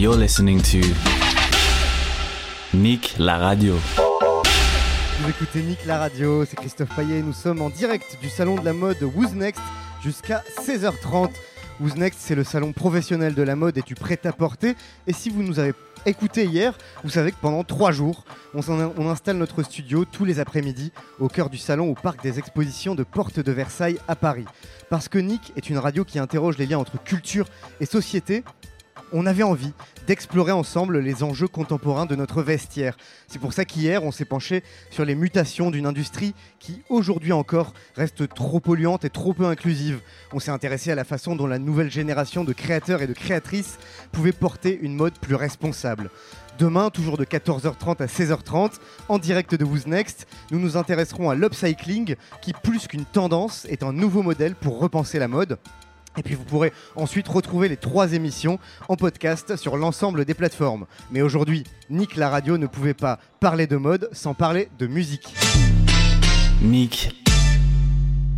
You're listening to Nick la radio. Vous écoutez Nick la radio, c'est Christophe Payet. Nous sommes en direct du salon de la mode Who's Next jusqu'à 16h30. Who's Next, c'est le salon professionnel de la mode et du prêt-à-porter. Et si vous nous avez écouté hier, vous savez que pendant trois jours, on, on installe notre studio tous les après-midi au cœur du salon au parc des expositions de Porte de Versailles à Paris. Parce que Nick est une radio qui interroge les liens entre culture et société, on avait envie d'explorer ensemble les enjeux contemporains de notre vestiaire. C'est pour ça qu'hier, on s'est penché sur les mutations d'une industrie qui, aujourd'hui encore, reste trop polluante et trop peu inclusive. On s'est intéressé à la façon dont la nouvelle génération de créateurs et de créatrices pouvait porter une mode plus responsable. Demain, toujours de 14h30 à 16h30, en direct de Who's nous nous intéresserons à l'upcycling, qui plus qu'une tendance est un nouveau modèle pour repenser la mode. Et puis vous pourrez ensuite retrouver les trois émissions en podcast sur l'ensemble des plateformes. Mais aujourd'hui, Nick la radio ne pouvait pas parler de mode sans parler de musique. Nick,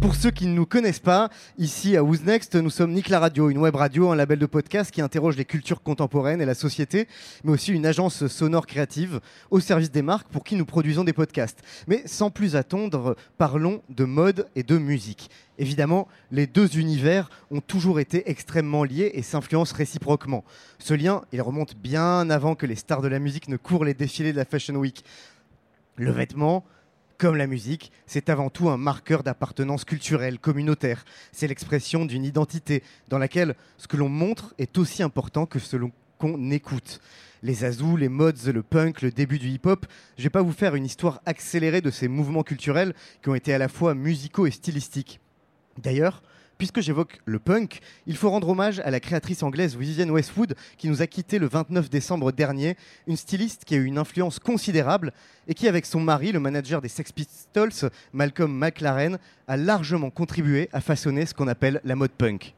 Pour ceux qui ne nous connaissent pas, ici à Who's Next, nous sommes Nick la radio, une web radio, un label de podcast qui interroge les cultures contemporaines et la société, mais aussi une agence sonore créative au service des marques pour qui nous produisons des podcasts. Mais sans plus attendre, parlons de mode et de musique. Évidemment, les deux univers ont toujours été extrêmement liés et s'influencent réciproquement. Ce lien, il remonte bien avant que les stars de la musique ne courent les défilés de la Fashion Week. Le vêtement, comme la musique, c'est avant tout un marqueur d'appartenance culturelle, communautaire. C'est l'expression d'une identité dans laquelle ce que l'on montre est aussi important que ce qu'on écoute. Les azous, les mods, le punk, le début du hip-hop, je vais pas vous faire une histoire accélérée de ces mouvements culturels qui ont été à la fois musicaux et stylistiques. D'ailleurs, puisque j'évoque le punk, il faut rendre hommage à la créatrice anglaise Vivienne Westwood qui nous a quittés le 29 décembre dernier, une styliste qui a eu une influence considérable et qui, avec son mari, le manager des Sex Pistols, Malcolm McLaren, a largement contribué à façonner ce qu'on appelle la mode punk.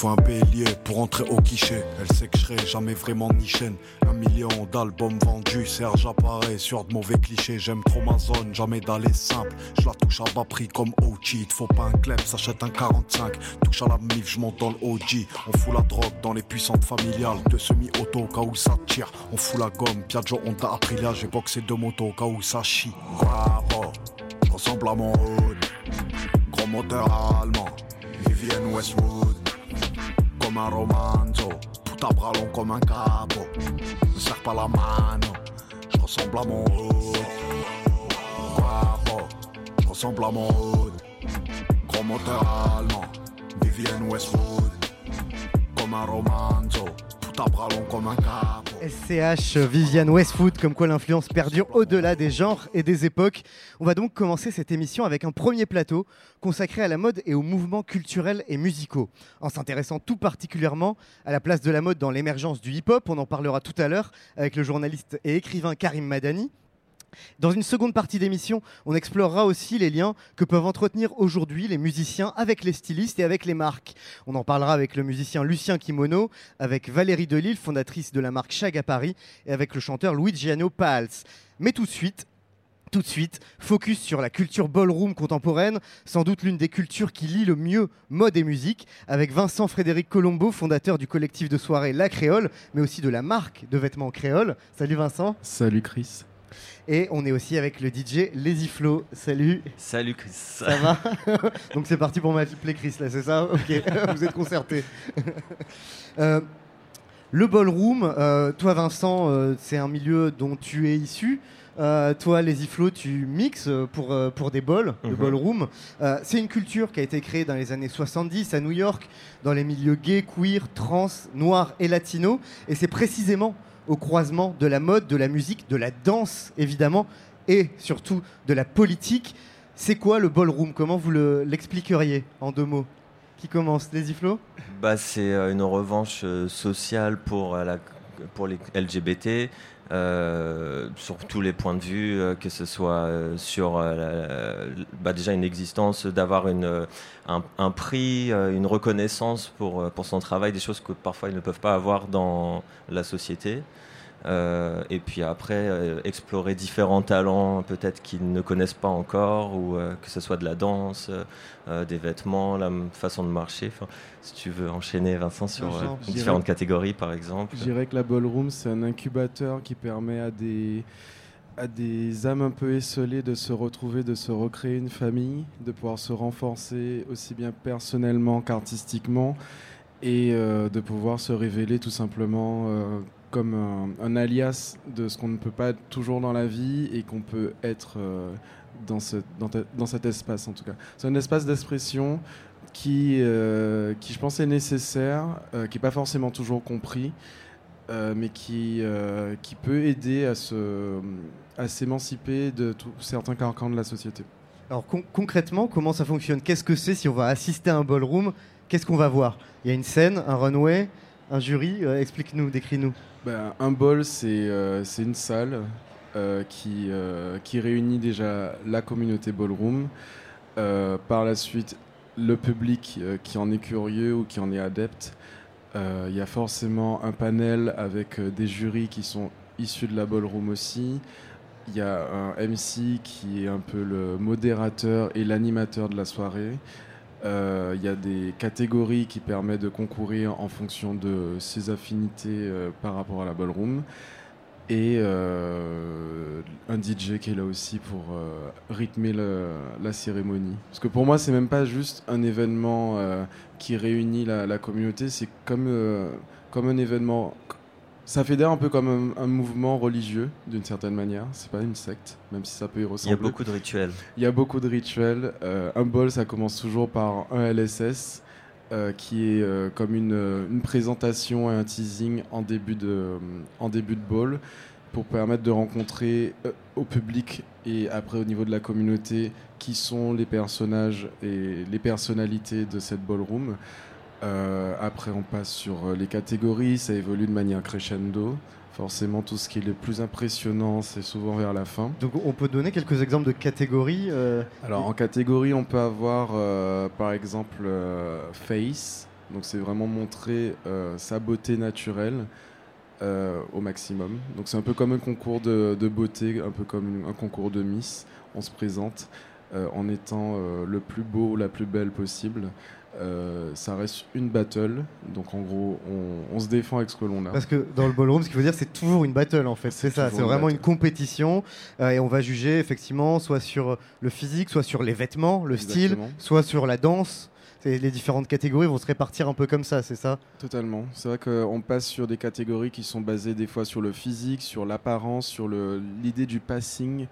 Faut un bélier pour entrer au guichet. Elle sait que je serai jamais vraiment ni chaîne. Un million d'albums vendus, Serge apparaît sur de mauvais clichés. J'aime trop ma zone, jamais d'aller simple. Je la touche à bas prix comme OG. Faut pas un club, s'achète un 45. Touche à la mif, je monte dans le OG. On fout la drogue dans les puissantes familiales. Deux semi-auto au cas où ça tire. On fout la gomme, Piaggio, Honda, Aprilia. J'ai boxé deux motos cas où ça chie. Bravo, je ressemble à mon hood. Gros moteur allemand, Vivienne Westwood un romanzo, tout à bras comme un capot. Ne serre pas la mano, je ressemble à mon hood. Guapo, je ressemble à mon hood. Gros moteur allemand, Vivienne Westwood. Comme un romanzo, tout à bras comme un capot. SCH Viviane Westwood, comme quoi l'influence perdure au-delà des genres et des époques. On va donc commencer cette émission avec un premier plateau consacré à la mode et aux mouvements culturels et musicaux, en s'intéressant tout particulièrement à la place de la mode dans l'émergence du hip-hop. On en parlera tout à l'heure avec le journaliste et écrivain Karim Madani. Dans une seconde partie d'émission, on explorera aussi les liens que peuvent entretenir aujourd'hui les musiciens avec les stylistes et avec les marques. On en parlera avec le musicien Lucien Kimono, avec Valérie Delille, fondatrice de la marque Chag à Paris, et avec le chanteur Luigiano Pals. Mais tout de suite, tout de suite, focus sur la culture ballroom contemporaine, sans doute l'une des cultures qui lie le mieux mode et musique, avec Vincent Frédéric Colombo, fondateur du collectif de soirée La Créole, mais aussi de la marque de vêtements Créole. Salut Vincent. Salut Chris. Et on est aussi avec le DJ Lazy Flo. Salut, Salut Chris. ça va Donc c'est parti pour m'appeler Chris là, c'est ça? Ok, vous êtes concertés. Euh, Le ballroom, euh, toi Vincent, euh, c'est un milieu dont tu es issu. Euh, toi, les iflots, tu mixes pour, pour des balls, le Mhm. ballroom. Euh, c'est une culture qui a été créée dans les années 70 à New York, dans les milieux gays, queer, trans, noirs et latinos. Et c'est précisément au croisement de la mode, de la musique, de la danse, évidemment, et surtout de la politique. C'est quoi le ballroom? Comment vous le- l'expliqueriez en deux mots? Qui commence? Les iflots Bah, c'est euh, une revanche euh, sociale pour, euh, les LGBT, euh, sur tous les points de vue, euh, que ce soit euh, sur euh, bah, déjà une existence, d'avoir un, un prix, une reconnaissance pour, pour son travail, des choses que parfois ils ne peuvent pas avoir dans la société. Euh, et puis après, euh, explorer différents talents peut-être qu'ils ne connaissent pas encore, ou euh, que ce soit de la danse, des vêtements, la façon de marcher. Enfin, si tu veux enchaîner, Vincent, sur je différentes catégories, par exemple. Je dirais que la ballroom, c'est un incubateur qui permet à des, à des âmes un peu esselées de se retrouver, de se recréer une famille, de pouvoir se renforcer aussi bien personnellement qu'artistiquement et de pouvoir se révéler tout simplement comme un, alias de ce qu'on ne peut pas être toujours dans la vie et qu'on peut être euh, dans, cet espace en tout cas. C'est un espace d'expression qui, euh, qui je pense est nécessaire, euh, qui n'est pas forcément toujours compris, mais qui, qui peut aider à, se, à s'émanciper de certains carcans de la société. Alors con- concrètement, comment ça fonctionne? Qu'est-ce que c'est si on va assister à un ballroom? Qu'est-ce qu'on va voir? Il y a une scène, un runway, un jury. euh, Explique-nous, décris-nous. Ben, un bol, c'est euh, une salle euh, qui, qui réunit déjà la communauté ballroom. Par la suite, le public qui en est curieux ou qui en est adepte. Il y a forcément un panel avec des jurys qui sont issus de la ballroom aussi. Il y a un MC qui est un peu le modérateur et l'animateur de la soirée. Euh, Il y a des catégories qui permettent de concourir en fonction de ses affinités euh, par rapport à la ballroom. Et euh, un DJ qui est là aussi pour rythmer la cérémonie. Parce que pour moi, c'est même pas juste un événement qui réunit la, la communauté, c'est comme, comme un événement. Ça fédère un peu comme un, un mouvement religieux, d'une certaine manière. C'est pas une secte, même si ça peut y Il ressembler. y a beaucoup de rituels. Il y a beaucoup de rituels. Euh, un bol, ça commence toujours par un LSS, euh, qui est euh, comme une, une présentation et un teasing en début de, en début de ball, pour permettre de rencontrer au public et après au niveau de la communauté qui sont les personnages et les personnalités de cette ballroom. Euh, après, on passe sur euh, les catégories, ça évolue de manière crescendo. Forcément, tout ce qui est le plus impressionnant, c'est souvent vers la fin. Donc on peut donner quelques exemples de catégories. euh, Alors en catégorie, on peut avoir euh, par exemple euh, face, donc c'est vraiment montrer euh, sa beauté naturelle euh, au maximum. Donc c'est un peu comme un concours de, de beauté, un peu comme un concours de Miss. On se présente euh, en étant euh, le plus beau, la plus belle possible. Euh, ça reste une battle, donc en gros, on, on se défend avec ce que l'on a. Parce que dans le ballroom, ce qu'il faut dire, c'est toujours une battle en fait. C'est ça, c'est vraiment battle. une compétition. euh, et on va juger effectivement soit sur le physique, soit sur les vêtements, le style, soit sur la danse. Les différentes catégories vont se répartir un peu comme ça, c'est ça? Totalement. C'est vrai qu'on passe sur des catégories qui sont basées des fois sur le physique, sur l'apparence, sur l'idée du passing.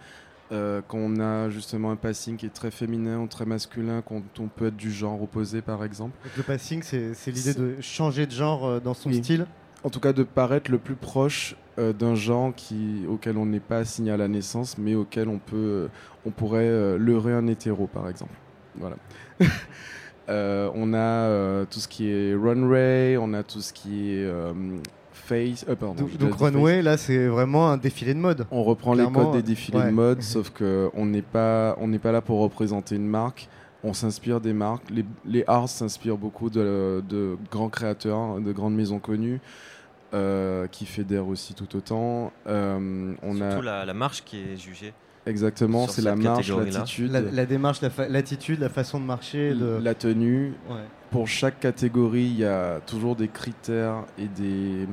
Euh, qu'on a justement un passing qui est très féminin ou très masculin, qu'on on peut être du genre opposé par exemple. Donc, Le passing, c'est l'idée de changer de genre euh, dans son Oui. style? En tout cas, de paraître le plus proche euh, d'un genre qui, auquel on n'est pas assigné à la naissance, mais auquel on, peut, on pourrait leurrer un hétéro par exemple. Voilà. Euh, on a euh, tout ce qui est runway, on a tout ce qui est euh, face. euh, pardon, Donc, donc face. runway, là, c'est vraiment un défilé de mode. On reprend Clairement, les codes des défilés ouais. de mode, sauf que on n'est pas, on n'est pas là pour représenter une marque. On s'inspire des marques. Les, les arts s'inspirent beaucoup de, de grands créateurs, de grandes maisons connues, euh, qui fédèrent aussi tout autant. Euh, on a Surtout la, la marche qui est jugée. exactement, c'est la marche, l'attitude, La, la démarche, la fa- l'attitude, la façon de marcher. De... la tenue. Ouais. Pour chaque catégorie, il y a toujours des critères et des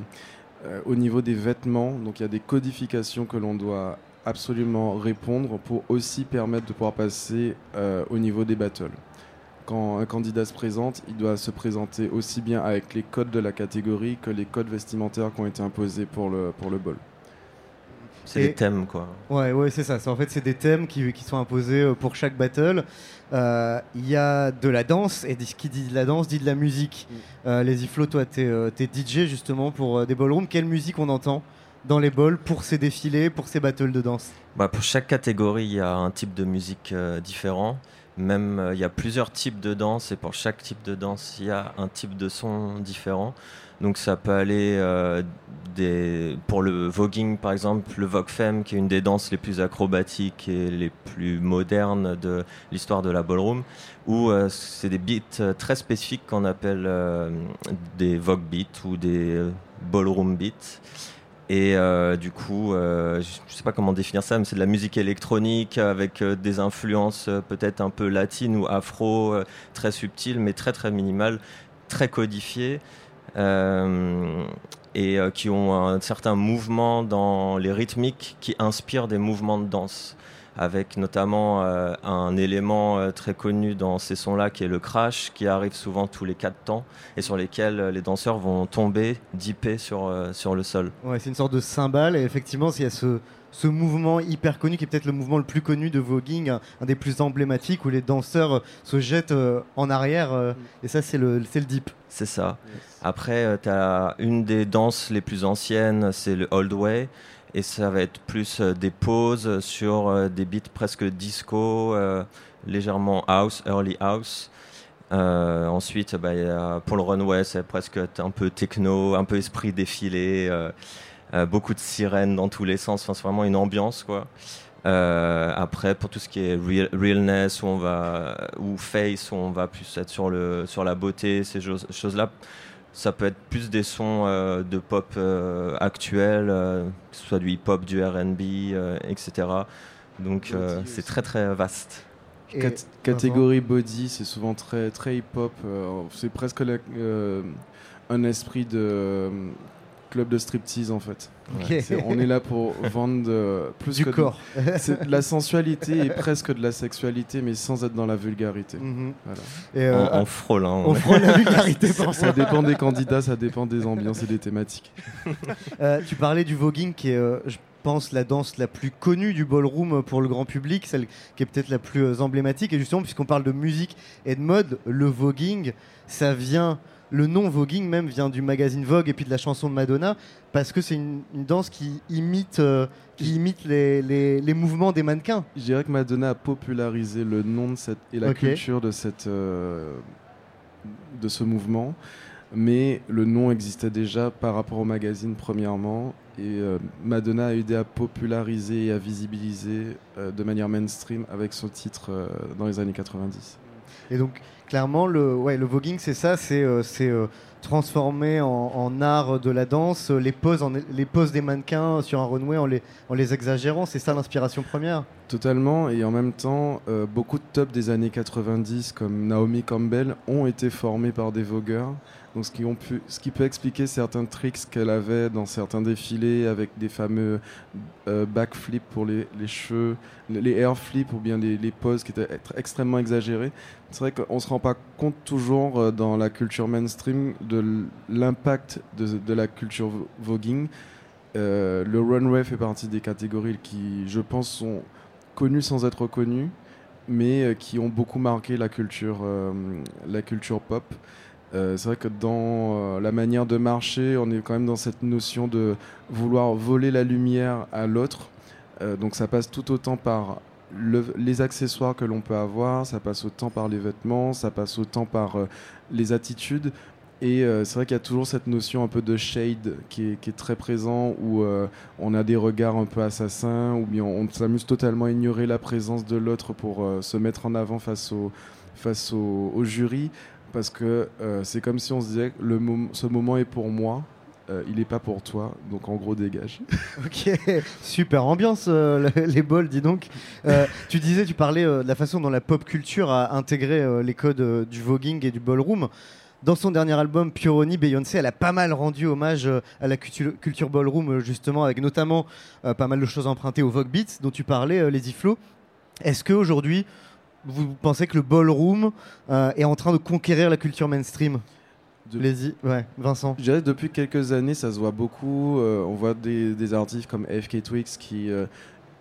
euh, au niveau des vêtements. Donc il y a des codifications que l'on doit absolument répondre pour aussi permettre de pouvoir passer euh, au niveau des battles. quand un candidat se présente, il doit se présenter aussi bien avec les codes de la catégorie que les codes vestimentaires qui ont été imposés pour le, pour le bol. C'est des thèmes, quoi. Ouais, ouais, c'est ça. C'est- En fait, c'est des thèmes qui, qui sont imposés euh, pour chaque battle. Euh, Il y a de la danse, et dit- qui dit de la danse dit de la musique. Euh, les Iflo, toi, t'es euh, t'es DJ justement pour euh, des ballrooms. Quelle musique on entend dans les balls pour ces défilés, pour ces battles de danse? Bah, pour chaque catégorie, il y a un type de musique euh, différent. Même euh, il y a plusieurs types de danse et pour chaque type de danse, il y a un type de son différent. Donc ça peut aller euh, des, pour le voguing par exemple, le vogue femme qui est une des danses les plus acrobatiques et les plus modernes de l'histoire de la ballroom, ou euh, c'est des beats euh, très spécifiques qu'on appelle euh, des vogue beats ou des ballroom beats. Et du coup, je je sais pas comment définir ça, mais c'est de la musique électronique avec des influences peut-être un peu latines ou afro, très subtiles, mais très très minimales, très codifiées, et euh, qui ont un certain mouvement dans les rythmiques qui inspirent des mouvements de danse. Avec notamment euh, un élément euh, très connu dans ces sons-là qui est le crash, qui arrive souvent tous les quatre temps et sur lesquels euh, les danseurs vont tomber, dipper sur, euh, sur le sol. Ouais, c'est une sorte de cymbale. Et effectivement, il y a ce, ce mouvement hyper connu qui est peut-être le mouvement le plus connu de voguing, un, un des plus emblématiques où les danseurs euh, se jettent euh, en arrière. euh, et ça, c'est le, c'est le dip. C'est ça. Après, tu as une des danses les plus anciennes, c'est le Old Way. Et ça va être plus euh, des pauses sur euh, des beats presque disco, euh, légèrement house, early house. Euh, ensuite, bah, y a- pour le runway, c'est presque un peu techno, un peu esprit défilé, euh, beaucoup de sirènes dans tous les sens. Enfin, c'est vraiment une ambiance, quoi. Euh, après, pour tout ce qui est real- realness, où on va, ou face, où on va plus être sur, le, sur la beauté, ces choses- choses-là, ça peut être plus des sons euh, de pop euh, actuels, euh, que ce soit du hip-hop, du RB, euh, etc. Donc euh, c'est très très vaste. Cat- catégorie body, c'est souvent très, très hip-hop. euh, c'est presque la- euh, un esprit de euh, club de striptease en fait. On est là pour vendre euh, plus du que de- corps. c'est de la sensualité et presque de la sexualité, mais sans être dans la vulgarité. Mhm. Voilà. Et, euh, on, on frôle. hein, on frôle la vulgarité Ça, dépend des candidats, ça dépend des ambiances et des thématiques. Euh, tu parlais du voguing qui est, euh, je pense, la danse la plus connue du ballroom pour le grand public, celle qui est peut-être la plus emblématique. Et justement, puisqu'on parle de musique et de mode, le voguing, ça vient, le nom voguing même vient du magazine Vogue et puis de la chanson de Madonna, parce que c'est une, une danse qui imite, euh, qui imite les, les- les mouvements des mannequins. Je dirais que Madonna a popularisé le nom de cette, et la culture de, cette, euh, de ce mouvement, mais le nom existait déjà par rapport au magazine premièrement, et euh, Madonna a aidé à populariser et à visibiliser de manière mainstream avec son titre dans les années 90. Et donc, clairement, le, ouais, le voguing, c'est ça, c'est euh, euh, transformer en, art de la danse euh, les poses, les poses des mannequins sur un runway en les, en les exagérant. C'est ça l'inspiration première. Totalement, et en même temps, euh, beaucoup de tops des années 90, comme Naomi Campbell, ont été formés par des vogueurs. Donc, ce qui, ont pu, ce qui peut expliquer certains tricks qu'elle avait dans certains défilés, avec des fameux euh, backflips pour les, les cheveux, les les air flips ou bien les, les poses qui étaient extrêmement exagérées. C'est vrai qu'on ne se rend pas compte toujours euh, dans la culture mainstream de l'impact de, de la culture vo- voguing. Euh, le runway fait partie des catégories qui, je pense, sont connus sans être connus, mais qui ont beaucoup marqué la culture, la culture pop. Euh, c'est vrai que dans euh, la manière de marcher, on est quand même dans cette notion de vouloir voler la lumière à l'autre. Euh, donc ça passe tout autant par le- les accessoires que l'on peut avoir, ça passe autant par les vêtements, ça passe autant par les attitudes. Et c'est vrai qu'il y a toujours cette notion un peu de shade qui est, très présent, où on a des regards un peu assassins, ou bien on s'amuse totalement à ignorer la présence de l'autre pour se mettre en avant face au jury, parce que euh, c'est comme si on se disait le ce moment est pour moi, euh, il n'est pas pour toi, donc en gros dégage. Ok, super ambiance euh, le- les bols, dis donc. Tu disais, tu parlais de la façon dont la pop culture a intégré les codes du voguing et du ballroom. Dans son dernier album, Puroni, Beyoncé, elle a pas mal rendu hommage à la culture, culture ballroom, justement, avec notamment pas mal de choses empruntées au Vogue Beats dont tu parlais, les Iflo. Est-ce qu'aujourd'hui, vous pensez que le ballroom euh, est en train de conquérir la culture mainstream De- Les ouais, Vincent. Je dirais depuis quelques années, ça se voit beaucoup. Euh, on voit des, des artistes comme FK Twix qui euh,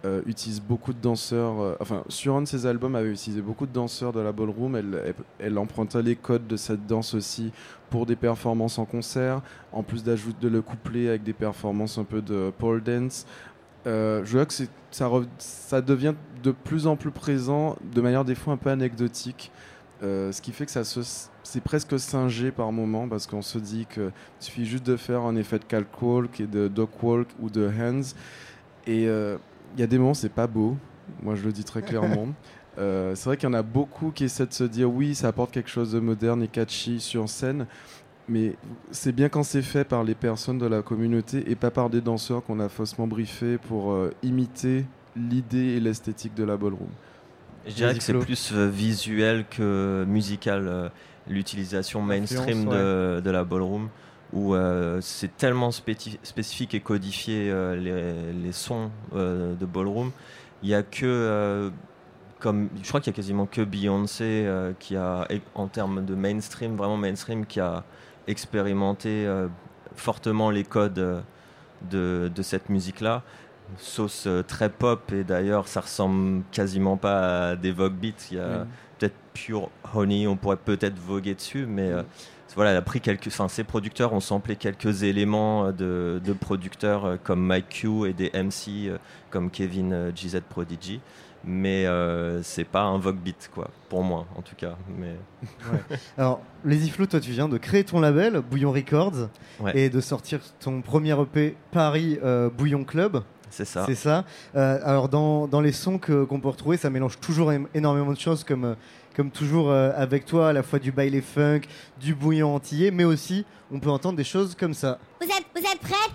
euh, utilisent beaucoup de danseurs. euh, enfin, sur un de ses albums, avait utilisé beaucoup de danseurs de la ballroom. Elle, elle, elle emprunta les codes de cette danse aussi pour des performances en concert, en plus d'ajouter de le coupler avec des performances un peu de pole dance. Euh, je vois que ça, devient de plus en plus présent, de manière des fois un peu anecdotique. Euh, ce qui fait que ça se, c'est presque singé par moment parce qu'on se dit que il suffit juste de faire un effet de calc-walk et de dog-walk ou de hands. Et euh, il y a des moments, c'est pas beau. Moi, je le dis très clairement. Euh, c'est vrai qu'il y en a beaucoup qui essaient de se dire oui, ça apporte quelque chose de moderne et catchy sur scène. Mais c'est bien quand c'est fait par les personnes de la communauté et pas par des danseurs qu'on a faussement briefés pour euh, imiter l'idée et l'esthétique de la ballroom. Je dirais que c'est plus euh, visuel que musical, euh, l'utilisation mainstream de, de la ballroom, où euh, c'est tellement spécifique et codifié euh, les, les sons euh, de ballroom. Il y a que, euh, comme, je crois qu'il y a quasiment que Beyoncé euh, qui a, en termes de mainstream, vraiment mainstream, qui a expérimenté euh, fortement les codes euh, de, de cette musique-là sauce euh, très pop et d'ailleurs ça ressemble quasiment pas à des Vogue Beats. Il y a peut-être Pure Honey, on pourrait peut-être voguer dessus, mais euh, voilà, elle a pris quelques, enfin ces producteurs ont samplé quelques éléments de, de producteurs euh, comme Mike Q et des MC euh, comme Kevin GZ Prodigy. Mais euh, c'est pas un Vogue Beat quoi, pour moi en tout cas. Mais Alors, Lazy Flo, toi, tu viens de créer ton label, Bouillon Records, Ouais. et de sortir ton premier EP Paris euh, Bouillon Club. c'est ça. C'est ça. Euh, alors, dans, dans les sons que- qu'on peut retrouver, ça mélange toujours énormément de choses, comme, euh, comme toujours euh, avec toi, à la fois du baile funk, du bouillon antillais, mais aussi, on peut entendre des choses comme ça. Vous êtes, vous êtes prêts?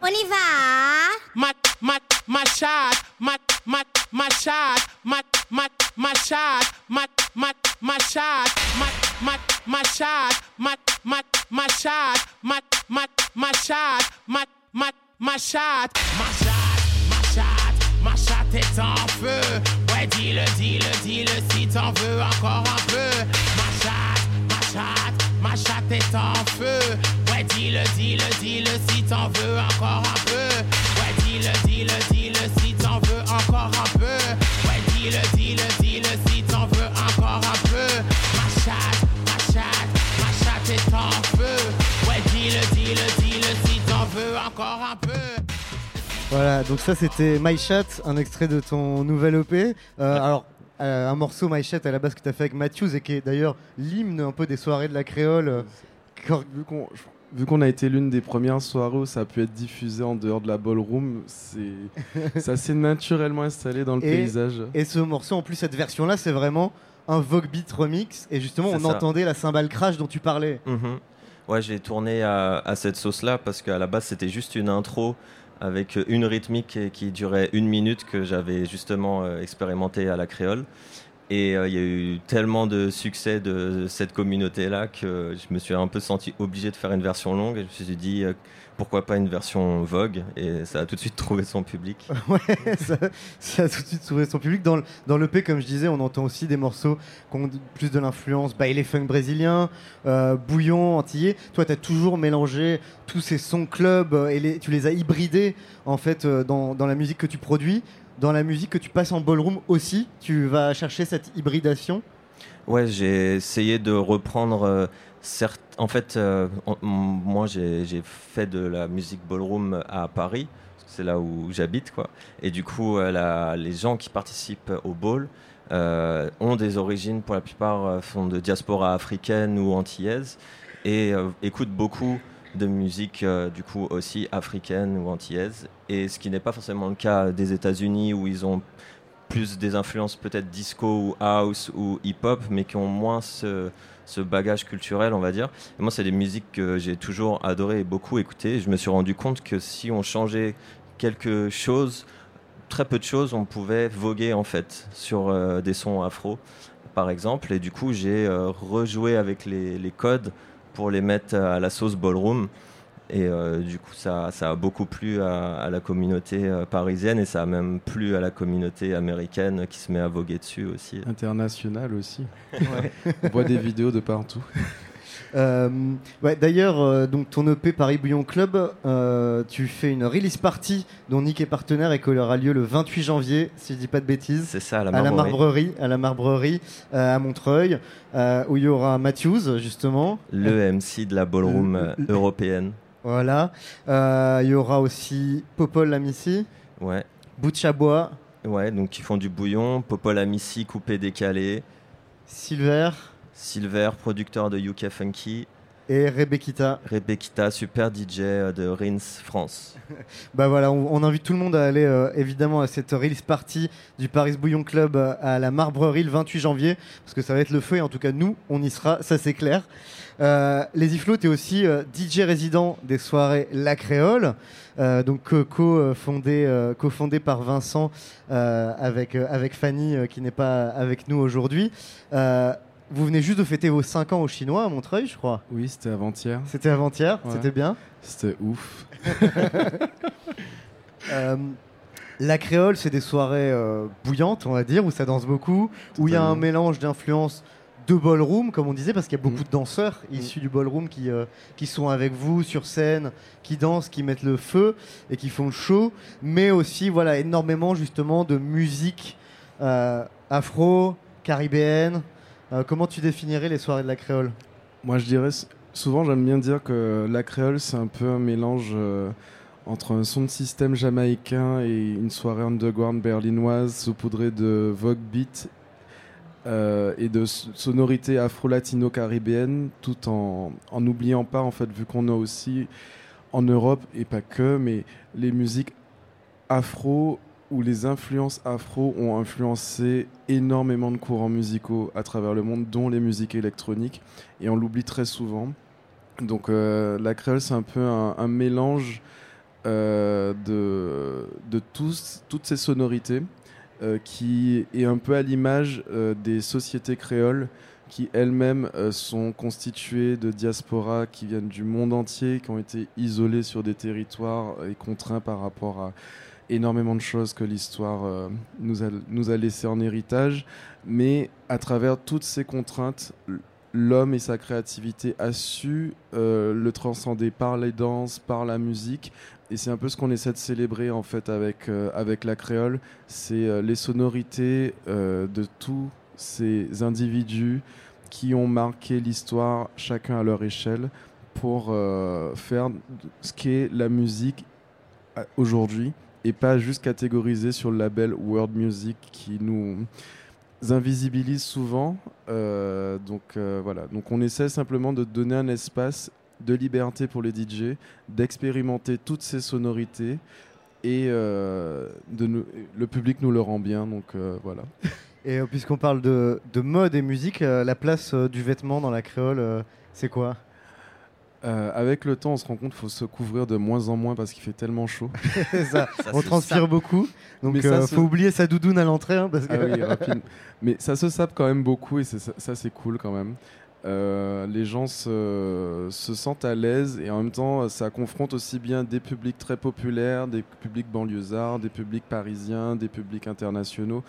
On y va mat, mat, ma chatte, mat, mat, ma chatte, mat, mat, ma chatte, mat, mat, ma chatte, mat, mat, ma chatte, mat, mat, ma chatte, mat, mat, ma chatte, mat, mat, ma chatte, ma chatte, ma chatte, ma chatte est en feu. Ouais, dis-le, dis-le, dis-le si t'en veux encore un peu. Ma chatte est en feu. Ouais, dis-le, dis-le, dis-le si t'en veux encore un peu. Ouais, dis-le, dis-le, dis-le si t'en veux encore un peu. Ouais, dis-le, dis-le, dis-le si t'en veux encore un peu. Ma chatte, ma chatte, ma chatte est en feu. Ouais, dis-le, dis-le, dis-le si t'en veux encore un peu. Voilà, donc ça, c'était My Chat, un extrait de ton nouvel EP. Euh, alors, un morceau My Chat à la base que tu as fait avec Matthews et qui est d'ailleurs l'hymne un peu des soirées de la créole. euh, Vu qu'on vu qu'on a été l'une des premières soirées où ça a pu être diffusé en dehors de la ballroom, c'est ça s'est naturellement installé dans le Et- paysage. Et ce morceau, en plus, cette version-là, c'est vraiment un Vogue Beat remix. Et justement, on ça. entendait la cymbale crash dont tu parlais. Mhm. Ouais, j'ai tourné à, à cette sauce-là parce qu'à la base c'était juste une intro avec une rythmique qui- durait une minute que j'avais justement euh, expérimenté à la créole. Et euh, il y a eu tellement de succès de cette communauté-là que je me suis un peu senti obligé de faire une version longue. Et je me suis dit euh, pourquoi pas une version Vogue Et ça a tout de suite trouvé son public. Ouais, ça, ça a tout de suite trouvé son public. Dans, le- dans l'EP, comme je disais, on entend aussi des morceaux qui ont plus de l'influence baile funk brésilien, euh, bouillon, antillais. Toi, tu as toujours mélangé tous ces sons club euh, et les- tu les as hybridés en fait euh, dans, dans la musique que tu produis. Dans la musique que tu passes en ballroom aussi, tu vas chercher cette hybridation? Ouais, j'ai essayé de reprendre. En fait, euh, moi, j'ai fait de la musique ballroom à Paris. C'est là où j'habite, quoi. Et du coup, euh, les gens qui participent au ball euh, ont des origines, pour la plupart, sont de diaspora africaine ou antillaise et écoutent beaucoup de musique, du coup, aussi africaine ou antillaise. Et ce qui n'est pas forcément le cas des États-Unis où ils ont plus des influences peut-être disco ou house ou hip-hop, mais qui ont moins ce, ce bagage culturel, on va dire. Moi, c'est des musiques que j'ai toujours adoré et beaucoup écouté. Et je me suis rendu compte que si on changeait quelque chose, très peu de choses, on pouvait voguer en fait sur euh, des sons afro, par exemple. Et du coup, j'ai euh, rejoué avec les codes pour les mettre à la sauce ballroom. Et euh, du coup, ça, ça a beaucoup plu à, à la communauté euh, parisienne et ça a même plu à la communauté américaine qui se met à voguer dessus aussi. International aussi. On voit des vidéos de partout. Euh, ouais, D'ailleurs, euh, donc ton EP Paris Bouillon Club, euh, tu fais une release party dont Nick est partenaire et qui aura lieu le 28 janvier, si je dis pas de bêtises. C'est ça, à la à la Marbrerie. Marbrerie, à la Marbrerie euh, à Montreuil, euh, où il y aura Matthews justement. Le MC de la ballroom euh, européenne. Voilà. Euh, il y aura aussi Popol Lamissi, Ouais. Boutchabois, Ouais, donc ils font du bouillon, Popol Amici coupé décalé, Silver Silver, producteur de UK Funky, et Rebekita. Rebekita, super DJ euh, de Rins France. Bah voilà, on, on invite tout le monde à aller euh, évidemment à cette release party du Paris Bouillon Club euh, à la Marbrerie le 28 janvier, parce que ça va être le feu et en tout cas nous, on y sera, ça c'est clair. Euh, les Iflo, tu es aussi euh, DJ résident des soirées La Créole, donc co-fondé co-fondé par Vincent avec, avec Fanny qui n'est pas avec nous aujourd'hui. Vous venez juste de fêter vos 5 ans au Chinois à Montreuil, je crois. Oui, c'était avant-hier. C'était avant-hier, Ouais. c'était bien. C'était ouf. Euh, la créole, c'est des soirées euh, bouillantes, on va dire, où ça danse beaucoup, où il y a un mélange d'influences de ballroom, comme on disait, parce qu'il y a beaucoup Mm. de danseurs issus du ballroom qui, euh, qui sont avec vous sur scène, qui dansent, qui mettent le feu et qui font le show, mais aussi voilà énormément justement de musique afro, caribéenne. Euh, comment tu définirais les soirées de la créole? Moi, je dirais, souvent, j'aime bien dire que la créole, c'est un peu un mélange euh, entre un son de système jamaïcain et une soirée underground berlinoise saupoudrée de Vogue beat euh, et de sonorités afro-latino-caribéennes, tout en en n'oubliant pas, en fait, vu qu'on a aussi en Europe, et pas que, mais les musiques afro où les influences afro ont influencé énormément de courants musicaux à travers le monde, dont les musiques électroniques, et on l'oublie très souvent. Donc euh, la créole, c'est un peu un, mélange euh, de, de toutes ces sonorités euh, qui est un peu à l'image des sociétés créoles qui elles-mêmes sont constituées de diasporas qui viennent du monde entier, qui ont été isolées sur des territoires et contraints par rapport à énormément de choses que l'histoire euh, nous, a, nous a laissé en héritage. Mais à travers toutes ces contraintes, l'homme et sa créativité a su euh, le transcender par les danses, par la musique. Et c'est un peu ce qu'on essaie de célébrer en fait avec, euh, avec la créole. C'est les sonorités de tous ces individus qui ont marqué l'histoire chacun à leur échelle pour faire ce qu'est la musique aujourd'hui et pas juste catégorisé sur le label World Music qui nous invisibilise souvent. Euh, donc euh, voilà, donc on essaie simplement de donner un espace de liberté pour les DJ, d'expérimenter toutes ces sonorités et euh, le public nous le rend bien. Donc voilà. Et puisqu'on parle de, de mode et musique, la place du vêtement dans la créole, c'est quoi? Euh, avec le temps, on se rend compte qu'il faut se couvrir de moins en moins parce qu'il fait tellement chaud. Ça, Ça On se transpire sape. beaucoup, donc il ça faut oublier sa doudoune à l'entrée. hein, parce que... Ah oui. Mais ça se sape quand même beaucoup et ça, ça, c'est cool quand même. Euh, les gens se, se sentent à l'aise et en même temps ça confronte aussi bien des publics très populaires, des publics banlieusards, des publics parisiens, des publics internationaux,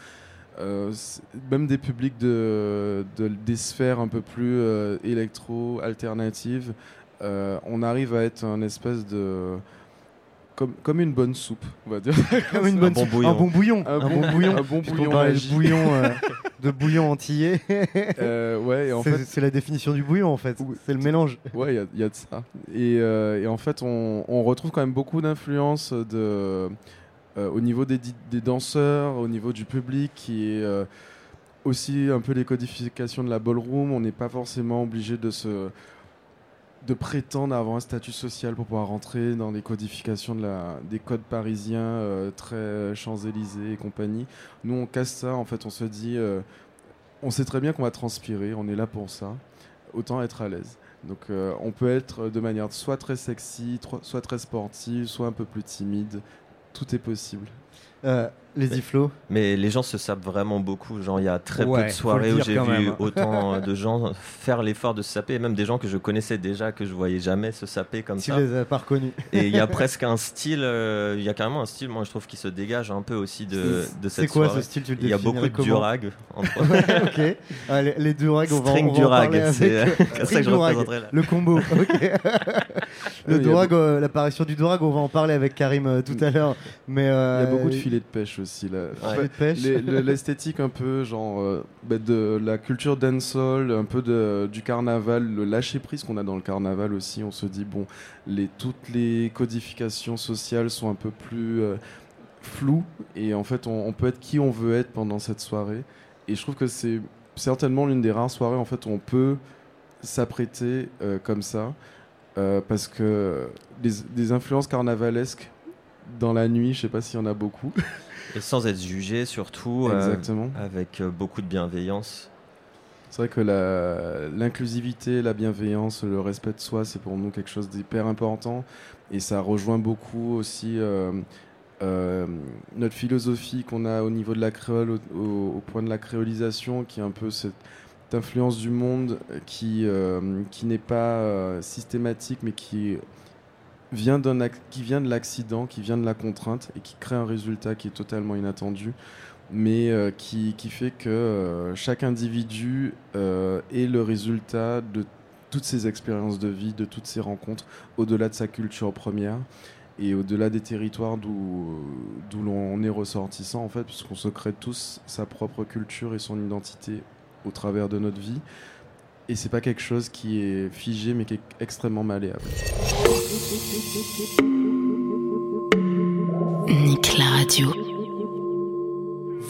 euh, même des publics de, de- des sphères un peu plus euh, électro, alternatives. Euh, on arrive à être un espèce de... Comme, comme une bonne soupe, on va dire. Comme une bonne bon soupe. bouillon. Un bon bouillon. Un Un bon- bon bouillon. un bon bouillon de bouillon, euh, de bouillon antillais. Euh, ouais, en C'est fait, c'est la définition du bouillon en fait. Oui. C'est le mélange. Ouais, il y y, a de ça. Et, euh, et en fait, on, on retrouve quand même beaucoup d'influence de, euh, au niveau des, des danseurs, au niveau du public, qui est aussi un peu les codifications de la ballroom. On n'est pas forcément obligé de se de prétendre avoir un statut social pour pouvoir rentrer dans les codifications des codes parisiens euh, très Champs-Élysées et compagnie. Nous, on casse ça. En fait, on se dit, euh, on sait très bien qu'on va transpirer. On est là pour ça. Autant être à l'aise. Donc euh, on peut être de manière soit très sexy, soit très sportive, soit un peu plus timide. Tout est possible. Euh, les iflots. Mais les gens se sapent vraiment beaucoup. Genre, il y a très Ouais, peu de soirées où j'ai vu même. autant de gens faire l'effort de se saper, et même des gens que je connaissais déjà, que je voyais jamais se saper comme Tu ça. les as pas reconnus. Et il y a presque un style, euh, il y a carrément un style, moi je trouve, qui se dégage un peu aussi de, de C'est cette quoi soirée. ce style Tu le Il y a beaucoup de durag. entre ok. Ah, les, les durags, on va, String on va durag, c'est euh, euh, ça que je durag, représenterai là. Le combo, le durag, euh, l'apparition du durag, on va en parler avec Karim euh, tout à l'heure. Mais Il y euh, a beaucoup de filets de pêche aussi le- l'esthétique un peu genre euh, bah, de la culture dancehall, un peu de, du carnaval, le lâcher prise qu'on a dans le carnaval aussi. On se dit bon, les toutes les codifications sociales sont un peu plus euh, floues et en fait on, on peut être qui on veut être pendant cette soirée. Et je trouve que c'est certainement l'une des rares soirées en fait où on peut s'apprêter euh, comme ça euh, parce que des, des influences carnavalesques dans la nuit, je sais pas s'il y en a beaucoup. Et sans être jugé surtout, euh, Exactement. avec euh, beaucoup de bienveillance. C'est vrai que l'inclusivité, la bienveillance, le respect de soi, c'est pour nous quelque chose d'hyper important. Et ça rejoint beaucoup aussi euh, euh, notre philosophie qu'on a au niveau de la créole, au, au- au point de la créolisation, qui est un peu cette influence du monde qui, euh, qui n'est pas systématique, mais qui vient, d'un qui vient de l'accident, qui vient de la contrainte, et qui crée un résultat qui est totalement inattendu mais euh, qui, qui fait que euh, chaque individu euh, est le résultat de toutes ses expériences de vie, de toutes ses rencontres, au-delà de sa culture première et au-delà des territoires d'où l'on est ressortissant, en fait, puisqu'on se crée tous sa propre culture et son identité au travers de notre vie. Et c'est pas quelque chose qui est figé, mais qui est extrêmement malléable. Nique la radio.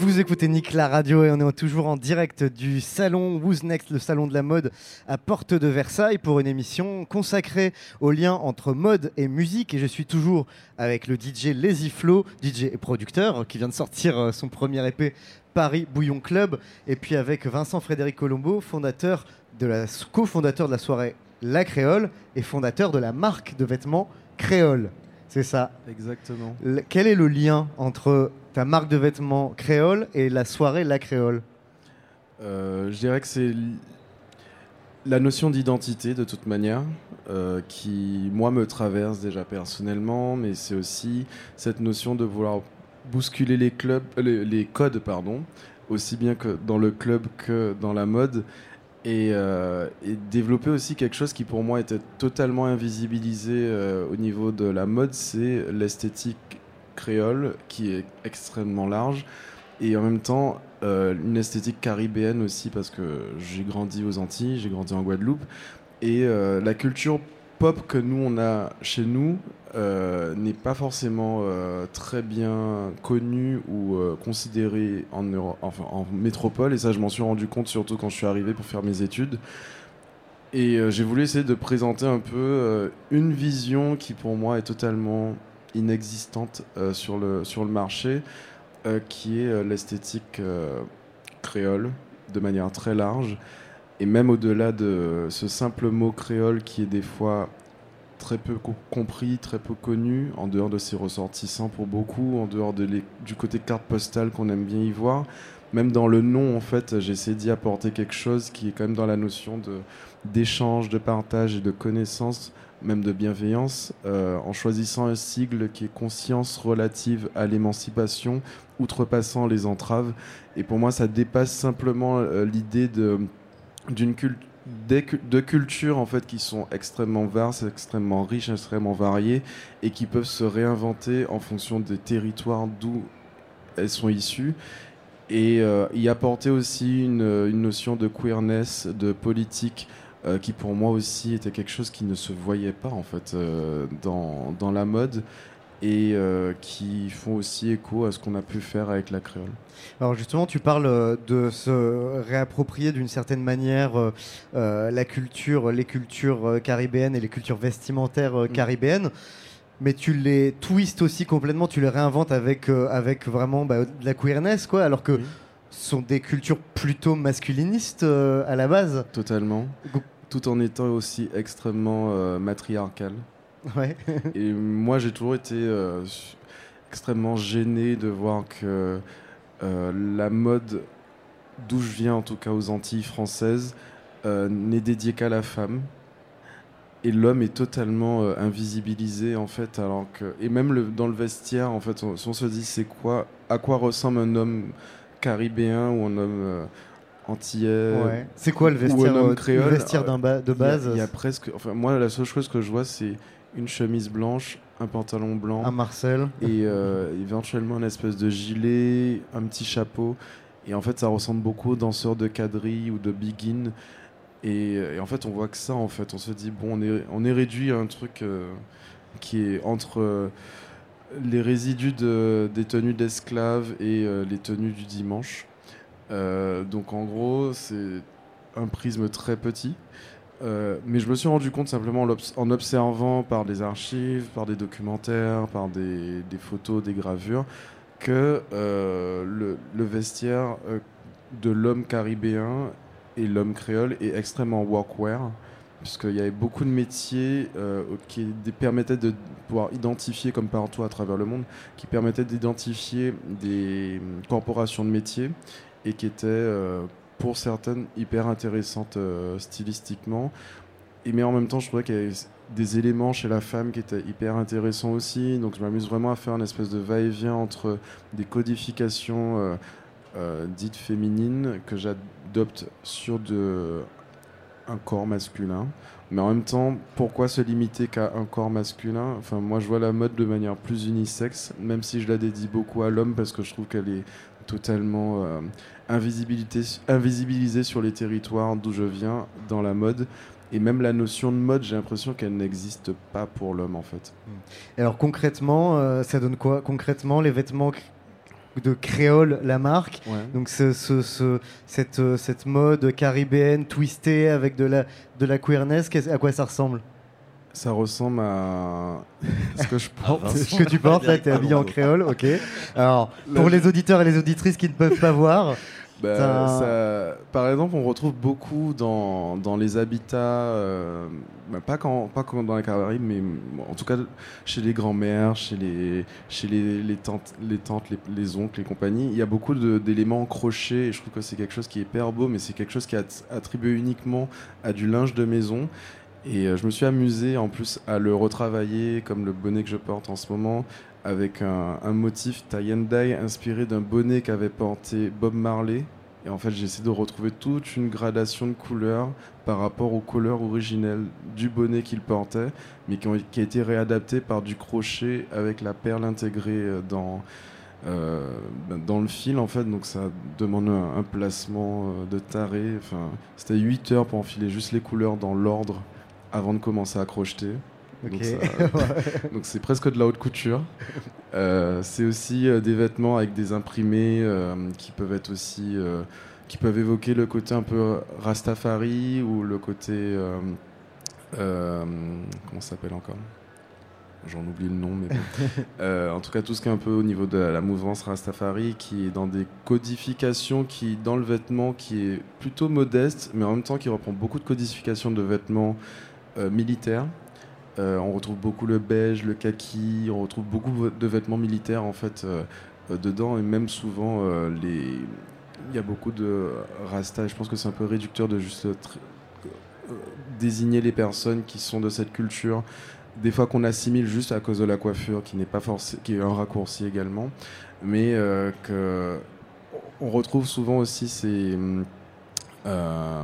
Vous écoutez Nick la radio et on est toujours en direct du salon Who's Next, le salon de la mode à Porte de Versailles pour une émission consacrée au lien entre mode et musique. Et je suis toujours avec le DJ Lazy Flo, DJ et producteur, qui vient de sortir euh, son premier EP Paris Bouillon Club. Et puis avec Vincent Frédéric Colombo, fondateur cofondateur de la soirée La Créole et fondateur de la marque de vêtements Créole. C'est ça. Exactement. Le- quel est le lien entre ta marque de vêtements créole et la soirée La Créole Euh, je dirais que c'est la notion d'identité de toute manière euh, qui, moi, me traverse déjà personnellement, mais c'est aussi cette notion de vouloir bousculer les clubs, euh, les, les codes, pardon, aussi bien que dans le club que dans la mode. Et, euh, et développer aussi quelque chose qui pour moi était totalement invisibilisé euh, au niveau de la mode, c'est l'esthétique créole qui est extrêmement large. Et en même temps euh, une esthétique caribéenne aussi parce que j'ai grandi aux Antilles, j'ai grandi en Guadeloupe. Et la culture pop que nous on a chez nous euh, n'est pas forcément euh, très bien connue ou euh, considérée en, Euro- enfin, en métropole. Et ça je m'en suis rendu compte surtout quand je suis arrivé pour faire mes études. Et j'ai voulu essayer de présenter un peu une vision qui pour moi est totalement inexistante sur, le, sur le marché qui est l'esthétique créole de manière très large et même au-delà de ce simple mot créole qui est des fois très peu co- compris, très peu connu, en dehors de ses ressortissants pour beaucoup, en dehors du côté carte postale qu'on aime bien y voir. Même dans le nom, en fait, j'ai essayé d'y apporter quelque chose qui est quand même dans la notion d'échange, de partage et de connaissance, même de bienveillance, euh, en choisissant un sigle qui est conscience relative à l'émancipation, outrepassant les entraves. Et pour moi, ça dépasse simplement euh, l'idée de d'une cul- des cu- de cultures en fait qui sont extrêmement vastes, extrêmement riches, extrêmement variées et qui peuvent se réinventer en fonction des territoires d'où elles sont issues et euh, y apporter aussi une, une notion de queerness, de politique euh, qui pour moi aussi était quelque chose qui ne se voyait pas en fait euh, dans, dans la mode et euh, qui font aussi écho à ce qu'on a pu faire avec la créole. Alors justement, tu parles euh, de se réapproprier d'une certaine manière euh, la culture, les cultures caribéennes et les cultures vestimentaires euh, caribéennes. Mais tu les twists aussi complètement, tu les réinventes avec, euh, avec vraiment bah, de la queerness, quoi, alors que ce sont des cultures plutôt masculinistes euh, à la base. Totalement. Tout en étant aussi extrêmement euh, matriarcal. Ouais. Et moi, j'ai toujours été euh, extrêmement gêné de voir que euh, la mode, d'où je viens en tout cas aux Antilles françaises, euh, n'est dédiée qu'à la femme. Et l'homme est totalement invisibilisé en fait, alors que et même le- dans le vestiaire en fait, on, si on se dit c'est quoi, à quoi ressemble un homme caribéen ou un homme antillais, Ouais. C'est quoi le vestiaire, créole, le vestiaire d'un ba- de il y a- base? Il y, a presque, enfin moi la seule chose que je vois c'est une chemise blanche, un pantalon blanc, Un Marcel. et euh, éventuellement une espèce de gilet, un petit chapeau. Et en fait, ça ressemble beaucoup aux danseurs de quadrille ou de begin. Et, et en fait, on voit que ça, en fait. On se dit, bon, on est, on est réduit à un truc euh, qui est entre euh, les résidus de- des tenues d'esclaves et euh, les tenues du dimanche. Euh, donc, en gros, c'est un prisme très petit. Euh, mais je me suis rendu compte simplement en observant par des archives, par des documentaires, par des, photos, des gravures, que euh, le, vestiaire euh, de l'homme caribéen et l'homme créole est extrêmement workwear, puisqu'il y avait beaucoup de métiers qui permettaient de pouvoir identifier, comme partout à travers le monde, qui permettaient d'identifier des hum, corporations de métiers et qui étaient pour certaines hyper intéressantes euh, stylistiquement. Et mais en même temps, je trouvais qu'il y avait des éléments chez la femme qui étaient hyper intéressants aussi. Donc je m'amuse vraiment à faire une espèce de va-et-vient entre des codifications euh, euh, dites féminines que j'adopte sur de, un corps masculin. Mais en même temps, pourquoi se limiter qu'à un corps masculin? Enfin, moi, je vois la mode de manière plus unisexe, même si je la dédie beaucoup à l'homme parce que je trouve qu'elle est totalement invisibilité- invisibilisée sur les territoires d'où je viens dans la mode. Et même la notion de mode, j'ai l'impression qu'elle n'existe pas pour l'homme en fait. Alors concrètement, euh, ça donne quoi? Concrètement, les vêtements de créole, la marque. Ouais. Donc ce, ce- ce- cette, euh, cette mode caribéenne twistée avec de la, de la queerness, à quoi ça ressemble? Ça ressemble à ce que je porte. Ce que tu portes là, t'es habillé en créole, ok. Alors pour les auditeurs et les auditrices qui ne peuvent pas voir, Bah, Ça- par exemple, on retrouve beaucoup dans, dans les habitats, euh, bah, pas, quand, pas quand dans les Caraïbes, mais bon, en tout cas chez les grands-mères, chez les, chez les, les tantes, les, tantes les, les oncles, les compagnies, il y a beaucoup d'éléments crochés et je trouve que c'est quelque chose qui est hyper beau, mais c'est quelque chose qui est att- attribué uniquement à du linge de maison. Et euh, je me suis amusé en plus à le retravailler comme le bonnet que je porte en ce moment avec un, motif tie and inspiré d'un bonnet qu'avait porté Bob Marley. Et en fait, j'ai essayé de retrouver toute une gradation de couleurs par rapport aux couleurs originelles du bonnet qu'il portait, mais qui, a été réadapté par du crochet avec la perle intégrée euh, dans, euh, ben, dans le fil, en fait. Donc ça demande un, placement euh, de taré. C'était 8 heures pour enfiler juste les couleurs dans l'ordre avant de commencer à crocheter. Donc c'est presque de la haute couture. Euh, c'est aussi euh, des vêtements avec des imprimés euh, qui peuvent être aussi qui peuvent évoquer le côté un peu Rastafari ou le côté comment ça s'appelle encore? J'en oublie le nom, mais bon. En tout cas, tout ce qui est un peu au niveau de la mouvance Rastafari, qui est dans des codifications qui, dans le vêtement, qui est plutôt modeste, mais en même temps qui reprend beaucoup de codifications de vêtements militaires. Euh, on retrouve beaucoup le beige, le kaki, on retrouve beaucoup de vêtements militaires en fait euh, euh, dedans et même souvent les il y a beaucoup de rasta. Je pense que c'est un peu réducteur de juste désigner les personnes qui sont de cette culture. Des fois qu'on assimile juste à cause de la coiffure, qui n'est pas qui est un raccourci également, mais que on retrouve souvent aussi ces hum, euh,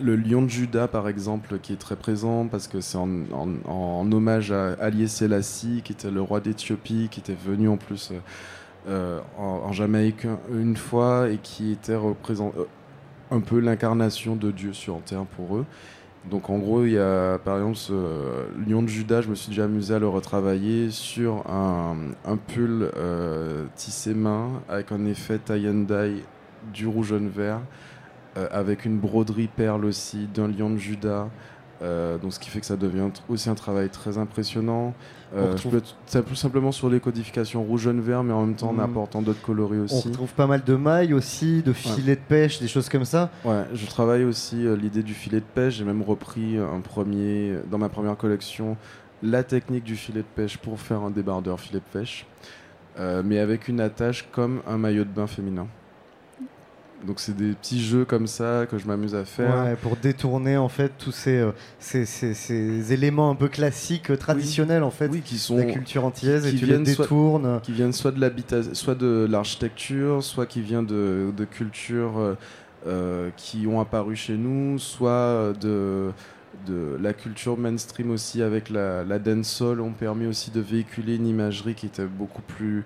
le lion de Juda, par exemple, qui est très présent parce que c'est en, hommage à Ali Selassie, qui était le roi d'Éthiopie, qui était venu en plus euh, euh, en, Jamaïque une fois et qui était représent, un peu l'incarnation de Dieu sur terre pour eux. Donc en gros, il y a par exemple ce lion de Judas, je me suis déjà amusé à le retravailler sur un, un pull tissé main avec un effet tie and dye du rouge jaune vert avec une broderie perle aussi d'un lion de Judas. Euh, donc ce qui fait que ça devient aussi un travail très impressionnant. On Euh, je retrouve- peux simplement sur les codifications rouge, jaune, vert, mais en même temps en Mhm. apportant d'autres coloris on aussi. retrouve pas mal de mailles aussi, de filets de pêche, des choses comme ça. Ouais, je travaille aussi euh, l'idée du filet de pêche. J'ai même repris un premier, dans ma première collection, la technique du filet de pêche pour faire un débardeur filet de pêche. euh, mais avec une attache comme un maillot de bain féminin. Donc c'est des petits jeux comme ça que je m'amuse à faire. Ouais, pour détourner en fait tous ces, euh, ces, ces- ces éléments un peu classiques, euh, traditionnels en fait, Oui, qui sont la culture antillaise et qui tu les viennent soit- détournes. qui viennent soit de l'habitat, soit de l'architecture, soit qui vient de, de cultures euh, qui ont apparu chez nous, soit de, de la culture mainstream aussi avec la, la dancehall ont permis aussi de véhiculer une imagerie qui était beaucoup plus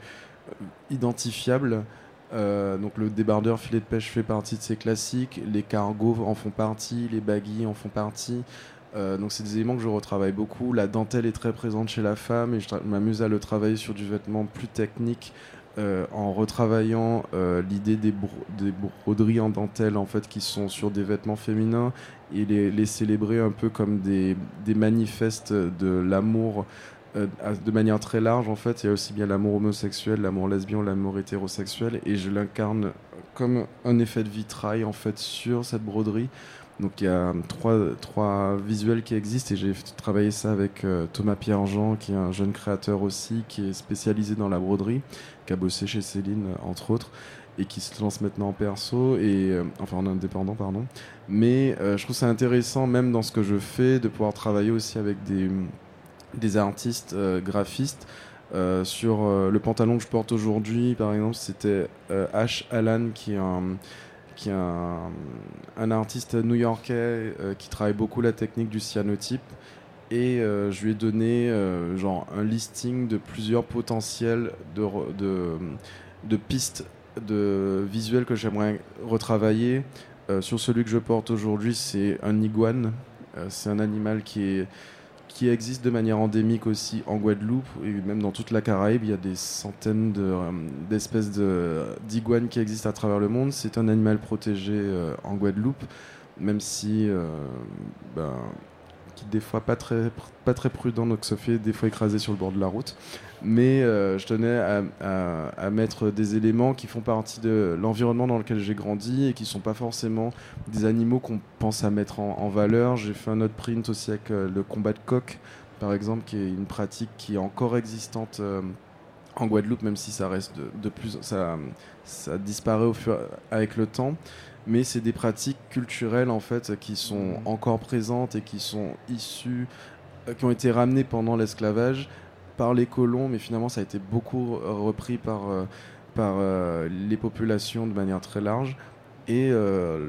identifiable. Euh, donc le débardeur filet de pêche fait partie de ces classiques, les cargos en font partie, les baguilles en font partie. Euh, donc c'est des éléments que je retravaille beaucoup. La dentelle est très présente chez la femme et je m'amuse à le travailler sur du vêtement plus technique euh, en retravaillant l'idée des, bro- des broderies en dentelle en fait qui sont sur des vêtements féminins et les, célébrer un peu comme des manifestes de l'amour euh, de manière très large en fait il y a aussi bien l'amour homosexuel l'amour lesbien l'amour hétérosexuel et je l'incarne comme un effet de vitrail en fait sur cette broderie donc il y a trois, trois visuels qui existent et j'ai travaillé ça avec euh, Thomas Pierre-Jean qui est un jeune créateur aussi qui est spécialisé dans la broderie, qui a bossé chez Céline entre autres et qui se lance maintenant en perso et euh, enfin en indépendant pardon. Mais euh, je trouve ça intéressant même dans ce que je fais de pouvoir travailler aussi avec des, des artistes euh, graphistes. Euh, sur euh, le pantalon que je porte aujourd'hui, par exemple, c'était Ash Allan qui est un, artiste new-yorkais qui travaille beaucoup la technique du cyanotype. Et je lui ai donné genre un listing de plusieurs potentiels de, de, pistes de visuels que j'aimerais retravailler. Sur celui que je porte aujourd'hui, c'est un iguane. C'est un animal qui est qui existe de manière endémique aussi en Guadeloupe et même dans toute la Caraïbe. Il y a des centaines euh, d'espèces de, d'iguanes qui existent à travers le monde. C'est un animal protégé euh, en Guadeloupe, même si euh, ben, qui des fois pas très, pas très prudent, donc se fait des fois écraser sur le bord de la route. Mais euh, je tenais à, mettre des éléments qui font partie de l'environnement dans lequel j'ai grandi et qui sont pas forcément des animaux qu'on pense à mettre en, valeur. J'ai fait un autre print aussi avec euh, le combat de coq, par exemple, qui est une pratique qui est encore existante euh, en Guadeloupe, même si ça reste de, plus, ça, disparaît au fur, avec le temps. Mais c'est des pratiques culturelles en fait qui sont encore présentes et qui sont issues, qui ont été ramenées pendant l'esclavage par les colons, mais finalement ça a été beaucoup repris par, euh, par euh, les populations de manière très large. Et euh,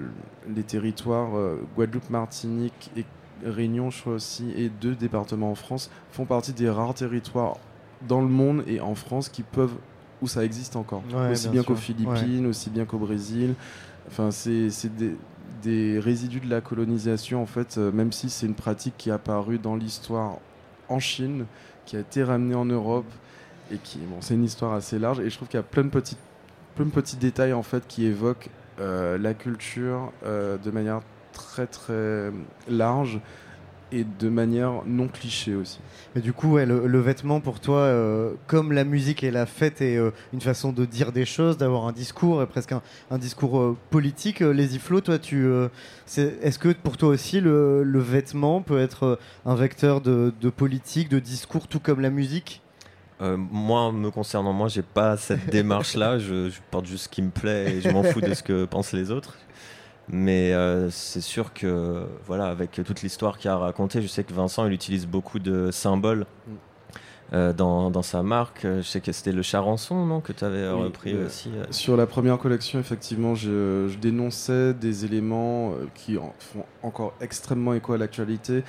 les territoires Guadeloupe, Martinique et Réunion, je crois aussi, et deux départements en France, font partie des rares territoires dans le monde et en France qui peuvent, où ça existe encore. Ouais, aussi bien bien, qu'aux. Philippines, aussi bien qu'au Brésil. Enfin, c'est c'est des, des résidus de la colonisation, en fait, euh, même si c'est une pratique qui est apparue dans l'histoire en Chine, qui a été ramenée en Europe, et qui, bon, c'est une histoire assez large, et je trouve qu'il y a plein de petits, plein de petits détails, en fait, qui évoquent euh, la culture euh, de manière très, très large, et de manière non cliché aussi. Mais du coup, ouais, le, le vêtement pour toi, euh, comme la musique et la fête, est euh, une façon de dire des choses, d'avoir un discours, et presque un, un discours euh, politique. Euh, Les Iflo, toi, tu, euh, est-ce que pour toi aussi le, le vêtement peut être un vecteur de, de politique, de discours, tout comme la musique? Euh, moi, me concernant, moi, j'ai pas cette démarche-là. Je, je porte juste ce qui me plaît et je m'en fous de ce que pensent les autres. Mais euh, c'est sûr que, voilà, avec toute l'histoire qu'il a racontée, je sais que Vincent, il utilise beaucoup de symboles euh, dans, dans sa marque. Je sais que c'était le charançon, non, que tu avais Oui, repris euh, aussi. euh. Sur la première collection, effectivement, je, je dénonçais des éléments euh, qui en font encore extrêmement écho à l'actualité,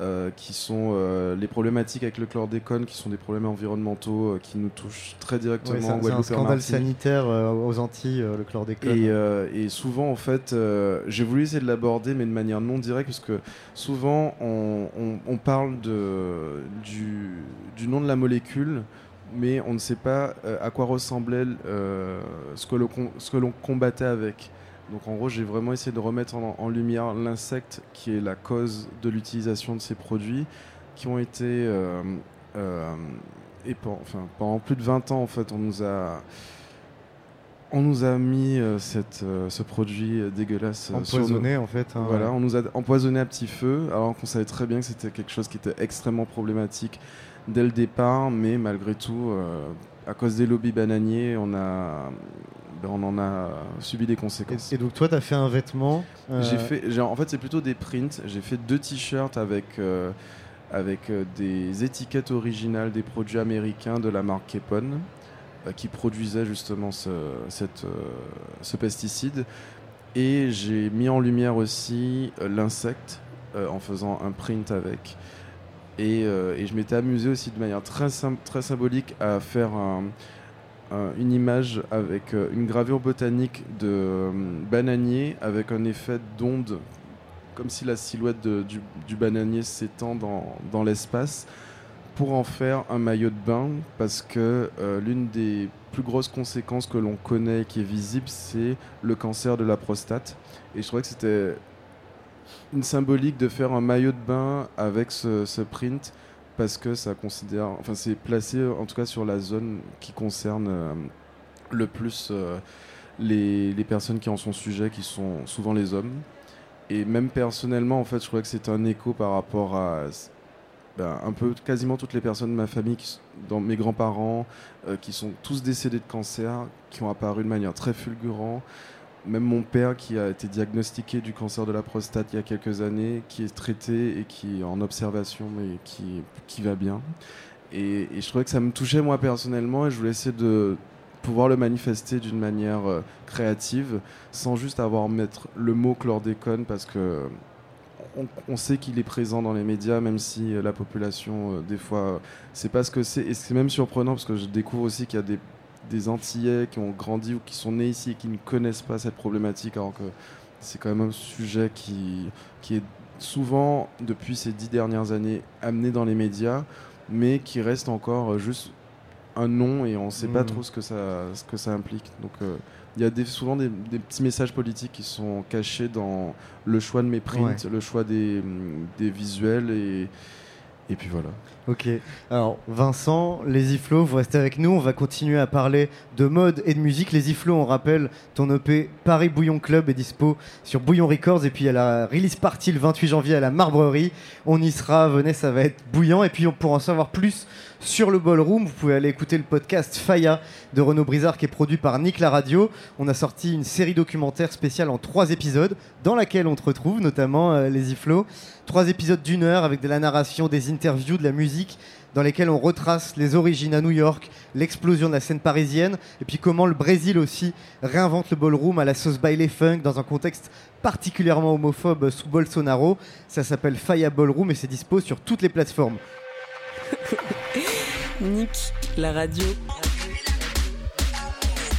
euh, qui sont euh, les problématiques avec le chlordécone, qui sont des problèmes environnementaux euh, qui nous touchent très directement c'est un- scandale sanitaire aux Antilles, le chlordécone. Et, et souvent, en fait, j'ai voulu essayer de l'aborder, mais de manière non directe, parce que souvent, on, on- on parle de, du, du nom de la molécule, mais on ne sait pas à quoi ressemblait ce que l'on com- ce que l'on combattait avec. Donc, en gros, j'ai vraiment essayé de remettre en, en lumière l'insecte qui est la cause de l'utilisation de ces produits, qui ont été. euh, euh, et enfin, pendant plus de 20 ans, en fait, on nous a on nous a mis euh, cette, ce produit dégueulasse nos- Empoisonné, en fait. hein, Voilà, ouais. on nous a empoisonné à petit feu, alors qu'on savait très bien que c'était quelque chose qui était extrêmement problématique dès le départ, mais malgré tout, à cause des lobbies bananiers, on, a, ben, on en a subi des conséquences. Et, et donc toi, tu as fait un vêtement. euh, J'ai fait, en fait, c'est plutôt des prints. J'ai fait deux t-shirts avec, euh, avec euh, des étiquettes originales des produits américains de la marque Kepon, euh, qui produisait justement ce, cette, ce pesticide. Et j'ai mis en lumière aussi l'insecte en faisant un print avec. Et, et je m'étais amusé aussi de manière très, très symbolique à faire un- une image avec euh, une gravure botanique de euh, bananier avec un effet d'onde, comme si la silhouette du, bananier s'étend dans, dans l'espace, pour en faire un maillot de bain, parce que euh, l'une des plus grosses conséquences que l'on connaît qui est visible, c'est le cancer de la prostate. Et je trouvais que c'était une symbolique de faire un maillot de bain avec ce, ce print parce que ça considère, enfin c'est placé en tout cas sur la zone qui concerne euh, le plus euh, les, personnes qui en sont sujets, qui sont souvent les hommes. Et même personnellement, en fait, je trouvais que c'était un écho par rapport à ben, un peu quasiment toutes les personnes de ma famille, dans mes grands-parents, euh, qui sont tous décédés de cancer, qui ont apparu de manière très fulgurante. Même mon père qui a été diagnostiqué du cancer de la prostate il y a quelques années, qui est traité et qui est en observation mais qui, qui va bien. Et, je trouvais que ça me touchait moi personnellement et je voulais essayer de pouvoir le manifester d'une manière euh, créative sans juste avoir mettre le mot chlordécone parce que on, sait qu'il est présent dans les médias même si euh, la population euh, des fois sait pas ce que c'est et c'est même surprenant parce que je découvre aussi qu'il y a des des Antillais qui ont grandi ou qui sont nés ici et qui ne connaissent pas cette problématique, alors que c'est quand même un sujet qui, qui est souvent, depuis ces dix dernières années, amené dans les médias, mais qui reste encore euh, juste un nom et on ne sait pas Mhm. trop ce que ça, ce que ça implique. Donc euh, il y a des, souvent des, des petits messages politiques qui sont cachés dans le choix de mes prints, Ouais. le choix des, des visuels et, et puis voilà. Ok. Alors, Vincent, les vous restez avec nous. On va continuer à parler de mode et de musique. Les on rappelle, ton EP Paris Bouillon Club est dispo sur Bouillon Records. Et puis, a la release party le 28 janvier à la Marbrerie. On y sera. Venez, ça va être bouillant. Et puis, pour en savoir plus sur le Ballroom, vous pouvez aller écouter le podcast Faya de Renaud Brizard qui est produit par Nick La Radio. On a sorti une série documentaire spéciale en trois épisodes dans laquelle on te retrouve, notamment euh, les Iflots. Trois épisodes d'une heure avec de la narration, des interviews, de la musique, dans lesquels on retrace les origines à New York, l'explosion de la scène parisienne, et puis comment le Brésil aussi réinvente le ballroom à la sauce baile funk dans un contexte particulièrement homophobe sous Bolsonaro. Ça s'appelle Faya Ballroom et c'est dispo sur toutes les plateformes. Nick, la radio.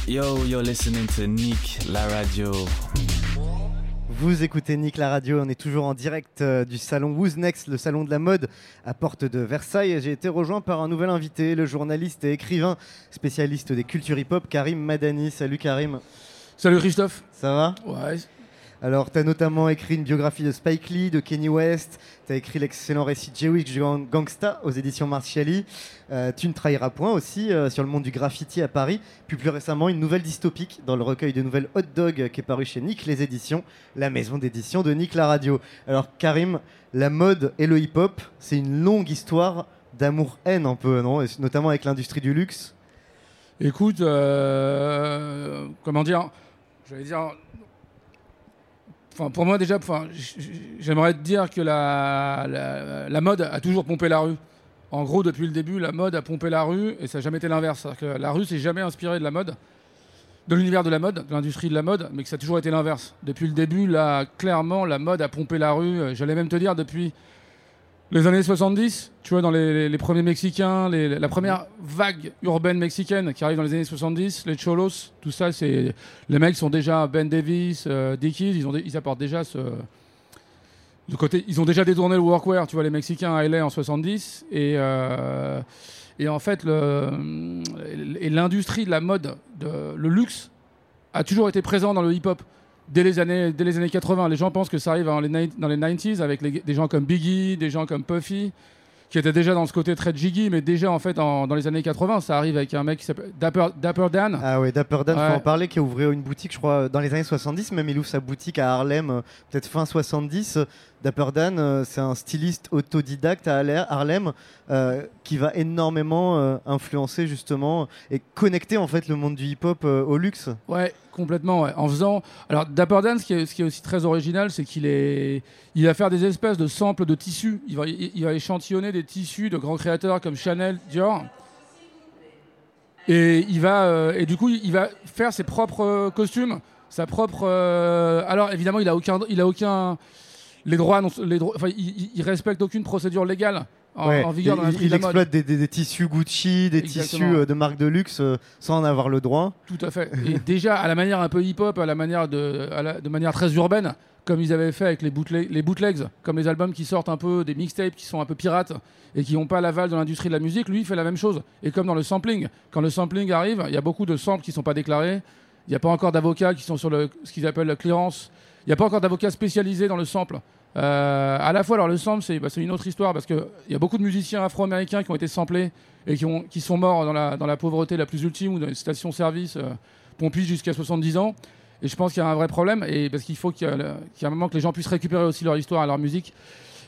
Yo, you're listening to Nick La Radio. Vous écoutez Nick la radio, on est toujours en direct euh, du salon Who's Next, le salon de la mode à porte de Versailles. Et J'ai été rejoint par un nouvel invité, le journaliste et écrivain spécialiste des cultures hip-hop, Karim Madani. Salut Karim, Salut Christophe. ça va? Ouais. Alors, tu as notamment écrit une biographie de Spike Lee, de Kenny West, tu as écrit l'excellent récit Jewish Gang- Gangsta aux éditions Martiali. Euh, tu ne trahiras point aussi euh, sur le monde du graffiti à Paris. Puis plus récemment, une nouvelle dystopique dans le recueil de nouvelles Hot Dog qui est paru chez Nick Les Éditions, la maison d'édition de Nick La Radio. Alors, Karim, la mode et le hip-hop, c'est une longue histoire d'amour-haine un peu, non? Notamment avec l'industrie du luxe. Écoute, euh, comment dire? J'allais dire. Enfin, pour moi déjà, enfin, j'aimerais te dire que la, la, la mode a toujours pompé la rue. En gros, depuis le début, la mode a pompé la rue et ça n'a jamais été l'inverse. La rue s'est jamais inspirée de la mode, de l'univers de la mode, de l'industrie de la mode, mais que ça a toujours été l'inverse. Depuis le début, là, clairement, la mode a pompé la rue. Euh, J'allais même te dire depuis les années 70, tu vois, dans les, premiers Mexicains, la première vague urbaine mexicaine qui arrive dans les années 70, les cholos, tout ça, c'est les mecs sont déjà Ben Davis, euh, ils, ont ils apportent déjà ce côté, ils ont déjà détourné le workwear, tu vois, les Mexicains à LA en 70 et euh, et en fait l'industrie de la mode, de, le luxe a toujours été présent dans le hip-hop dès les années dès les années 80. Les gens pensent que ça arrive dans les, ni- dans les 90s avec les- des gens comme Biggie, des gens comme Puffy, qui étaient déjà dans ce côté très jiggy, mais déjà en fait en- dans les années 80, ça arrive avec un mec qui s'appelle Dapper, Dapper Dan. Ah ouais, Dapper Dan, Ouais. faut en parler, qui a ouvert une boutique, je crois, dans les années 70, même il ouvre sa boutique à Harlem, peut-être fin 70, euh, Dapper Dan, euh, c'est un styliste autodidacte à Harlem euh, qui va énormément euh, influencer justement et connecter en fait le monde du hip-hop euh, au luxe. Ouais, complètement. En faisant. Alors, Dapper Dan, ce qui est, ce qui est aussi très original, c'est qu'il est. Il va faire des espèces de samples de tissus. Il va, il, il va échantillonner des tissus de grands créateurs comme Chanel, Dior. Et il va. euh, et du coup, il va faire ses propres euh, costumes, sa propre. euh, alors, évidemment, il a aucun. Il a aucun. Les droits. les droits enfin, il respecte aucune procédure légale en, Ouais, en vigueur il, dans l'industrie il de la mode. exploite des, des- des tissus Gucci, des Exactement. tissus euh, de marques de luxe euh, sans en avoir le droit. Tout à fait. Et déjà, à la manière un peu hip-hop, à la manière de, à la- de manière très urbaine, comme ils avaient fait avec les, bootleg- les bootlegs, comme les albums qui sortent un peu, des mixtapes qui sont un peu pirates et qui n'ont pas l'aval de l'industrie de la musique, lui, il fait la même chose. Et comme dans le sampling, quand le sampling arrive, il y a beaucoup de samples qui ne sont pas déclarés. Il n'y a pas encore d'avocats qui sont sur le, ce qu'ils appellent la clearance. Il n'y a pas encore d'avocats spécialisés dans le sample. Euh, à la fois, alors le sample, c'est bah, une autre histoire parce qu'il y a beaucoup de musiciens afro-américains qui ont été samplés et qui, ont, qui sont morts dans la, dans la pauvreté la plus ultime ou dans les stations-service euh, pompistes jusqu'à 70 ans. Et je pense qu'il y a un vrai problème et parce qu'il faut qu'il y, un moment que les gens puissent récupérer aussi leur histoire et leur musique.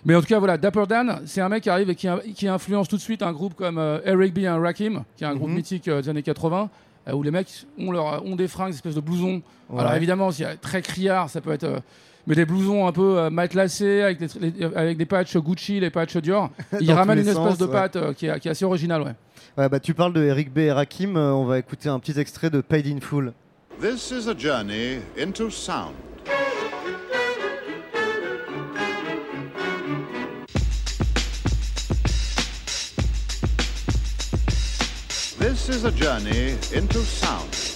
Mais en tout cas, voilà, Dapper Dan, c'est un mec qui arrive et qui, qui influence tout de suite un groupe comme euh, Eric B. et Rakim, qui est un groupe Mhm. mythique euh, des années 80, euh, où les mecs ont, leur, ont des fringues, des espèces de blousons. Ouais. Alors évidemment, s'il y a très criard, ça peut être. Mais des blousons un peu euh, matelassés avec des, les- avec des patchs Gucci, les patchs Dior. Il ramène une espèce de ouais. patte euh, qui, est, qui est assez originale, ouais. Ouais, bah, tu parles de Eric B et Rakim, euh, on va écouter un petit extrait de Paid in Full. This is a journey into sound. This is a journey into sound.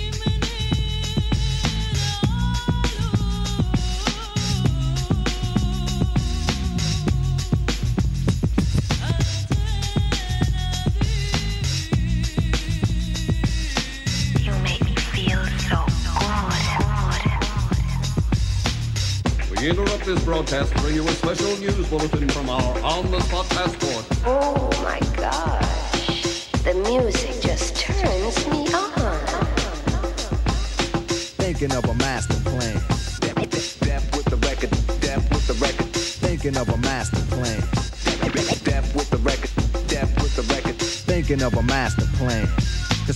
This broadcast to bring you a special news bulletin from our on-the-spot passport. Oh my gosh. The music just turns me on. Thinking of a master plan. Death with the record, death with the record. Thinking of a master plan. Death with the record, death with the record. Thinking of a master plan.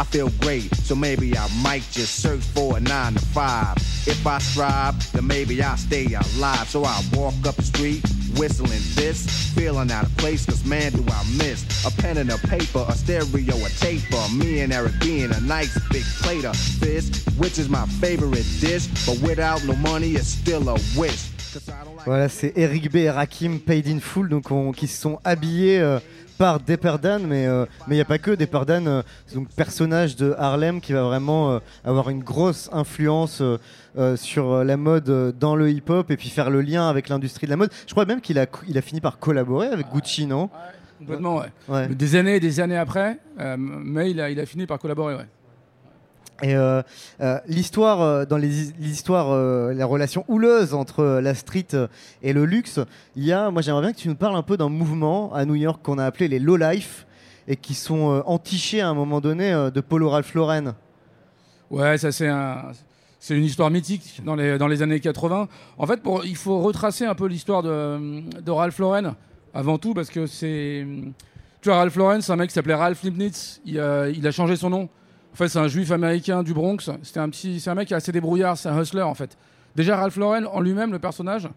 I feel great, so maybe I might just search for a nine to five. If I strive, then maybe I'll stay alive. So I walk up the street, whistling this, feeling out of place, cause man do I miss a pen and a paper, a stereo, a tape, taper. Me and Eric being a nice big plate of fish, which is my favorite dish. But without no money, it's still a wish. Voilà, c'est Eric B et Rakim Paid in Full donc on- qui se sont habillés euh, par Dan, mais euh, mais il n'y a pas que Dan, euh, donc personnage de Harlem qui va vraiment euh, avoir une grosse influence sur la mode dans le hip-hop et puis faire le lien avec l'industrie de la mode. Je crois même qu'il a il a fini par collaborer avec Gucci, non? Complètement, ouais. Ouais. Des années et des années après, mais il a, il a fini par collaborer, ouais. Et euh, euh, l'histoire, euh, dans les l'histoire, la relation houleuse entre la street et le luxe, il y a, moi j'aimerais bien que tu nous parles un peu d'un mouvement à New York qu'on a appelé les low life et qui sont entichés à un moment donné de Polo Ralph Lauren. Ouais, ça c'est un, c'est une histoire mythique dans les, années 80. En fait, il faut retracer un peu l'histoire de, Ralph Lauren avant tout parce que c'est, tu vois, Ralph Lauren, c'est un mec qui s'appelait Ralph a, il a changé son nom. En fait, c'est un juif américain du Bronx. C'était un petit, c'est un mec qui est assez débrouillard, c'est un hustler en fait. Déjà, Ralph Lauren en lui-même, le personnage,